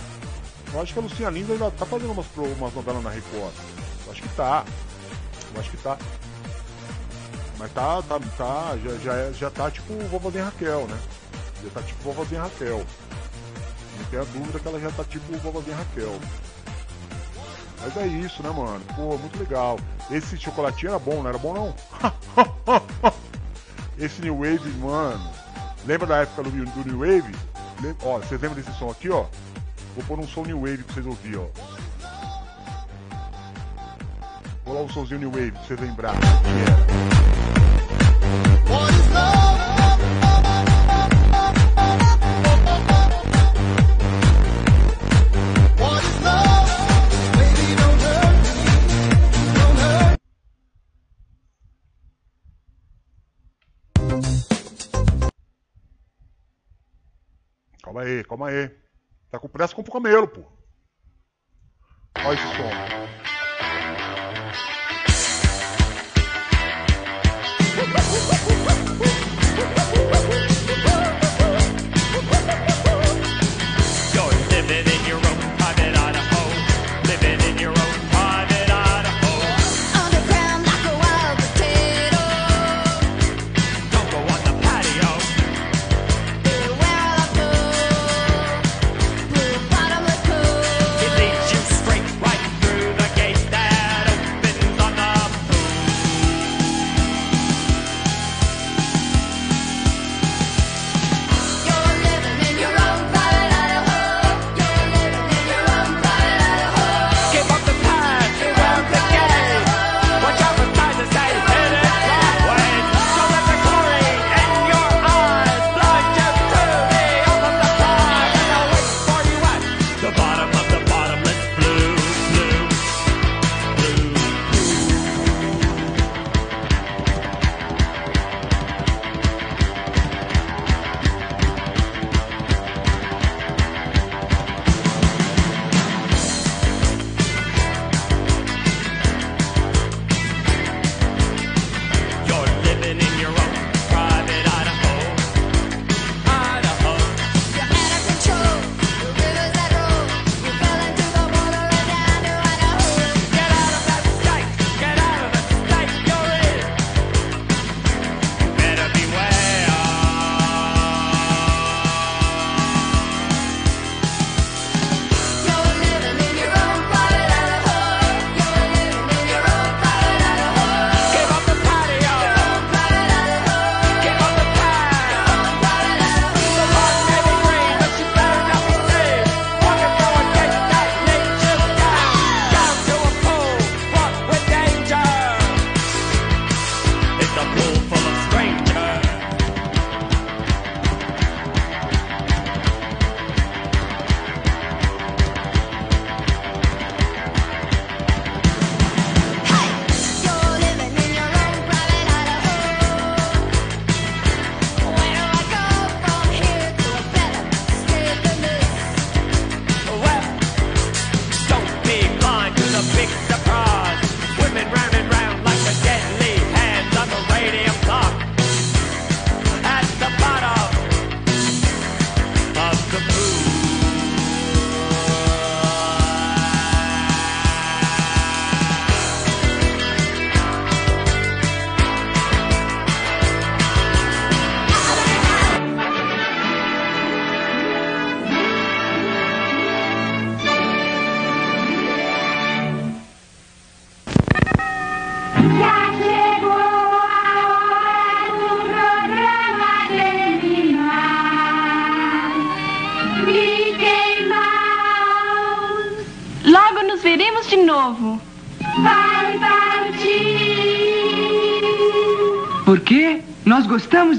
Eu acho que a Lucinha Lins ainda tá fazendo umas, umas novelas na Record. Eu acho que tá. Eu acho que tá. Mas tá, tá, tá, já, já, é- já tá tipo vovozinha Raquel, né? Já tá tipo vovozinha Raquel. Não tenha dúvida que ela já tá tipo vovozinha Raquel. Mas é isso, né, mano? Pô, muito legal. Esse chocolatinho era bom, não era bom não? Esse New Wave, mano. Lembra da época do, do New Wave? Lem- Ó, vocês lembram desse som aqui, ó? Vou pôr um som New Wave pra vocês ouvirem, ó. Vou o somzinho New Wave, pra você lembrar o que era.
Boys, não!
Calma aí, calma aí. Tá com pressa com o camelo, pô. Olha esse som.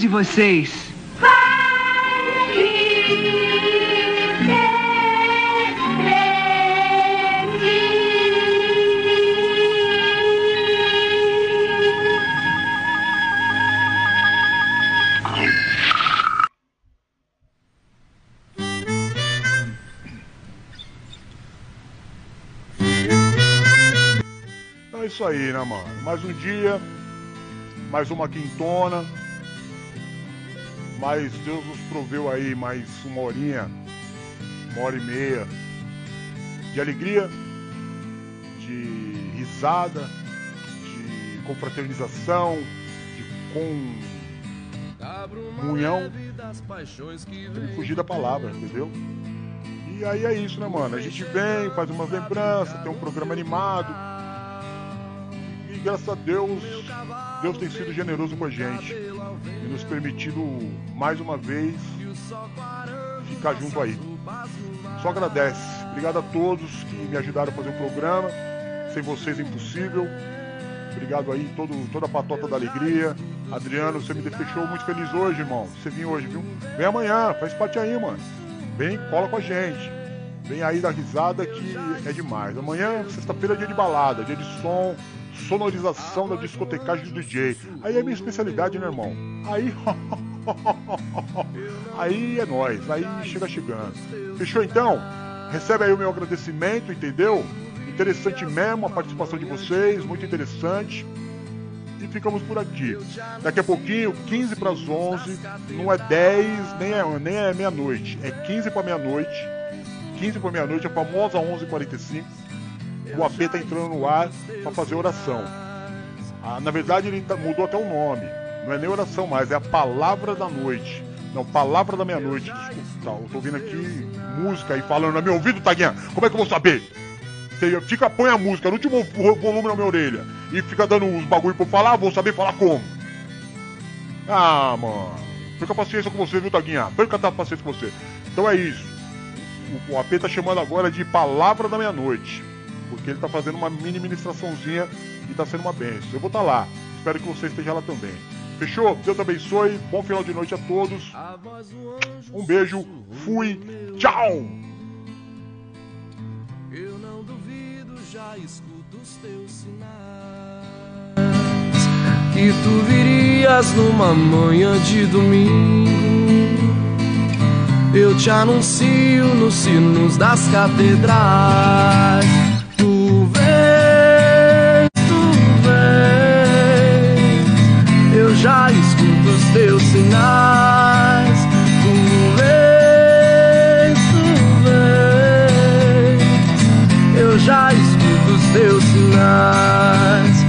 de
vocês.
É isso aí, né, mano? Mais um dia, mais uma quintona mas Deus nos proveu aí mais uma horinha, uma hora e meia de alegria, de risada, de confraternização, de comunhão. Tem fugir da palavra, entendeu? E aí é isso, né, mano? A gente vem, faz umas lembranças, tem um programa animado. E graças a Deus Deus tem sido generoso com a gente e nos permitido mais uma vez ficar junto aí. Só agradece. Obrigado a todos que me ajudaram a fazer o programa. Sem vocês é impossível. Obrigado aí, todo, toda a patota da alegria. Adriano, você me deixou muito feliz hoje, irmão. Você vem hoje, viu? Vem amanhã, faz parte aí, mano. Vem, cola com a gente. Vem aí da risada que é demais. Amanhã, sexta-feira, é dia de balada, dia de som, sonorização da discotecagem do DJ. Aí é minha especialidade, né, irmão? Aí.
aí é nós, aí chega chegando. Fechou então? Recebe aí o meu agradecimento, entendeu? Interessante mesmo a participação de vocês, muito interessante. E ficamos por aqui. Daqui a pouquinho, 15 para as 11, não é 10, nem é, nem é meia-noite, é 15 para meia-noite. 15 para meia-noite, a famosa 11h45 o AP tá entrando no ar para fazer oração. Ah, na verdade, ele tá- mudou até o nome. Não é nem oração mais, é a palavra da noite. Não, palavra da meia-noite. Desculpa, tá, eu tô ouvindo aqui música aí falando no meu ouvido, Taguinha. Como é que eu vou saber? Você fica, põe a música no último vo- volume na minha orelha e fica dando uns bagulho pra eu falar, vou saber falar como. Ah, mano. Perca paciência com você, viu, Taguinha? Perca a paciência com você. Então é isso. O, o AP tá chamando agora de Palavra da Meia-Noite. Porque ele tá fazendo uma mini ministraçãozinha e tá sendo uma benção. Eu vou estar lá. Espero que você esteja lá também. Fechou? Deus abençoe. Bom final de noite a todos. Um beijo. Fui. Tchau.
Eu não duvido, já escuto os teus sinais. Que tu virias numa manhã de domingo. Eu te anuncio nos sinos das catedrais. já escuto os teus sinais. Tu vês, tu vês, eu já escuto os teus sinais.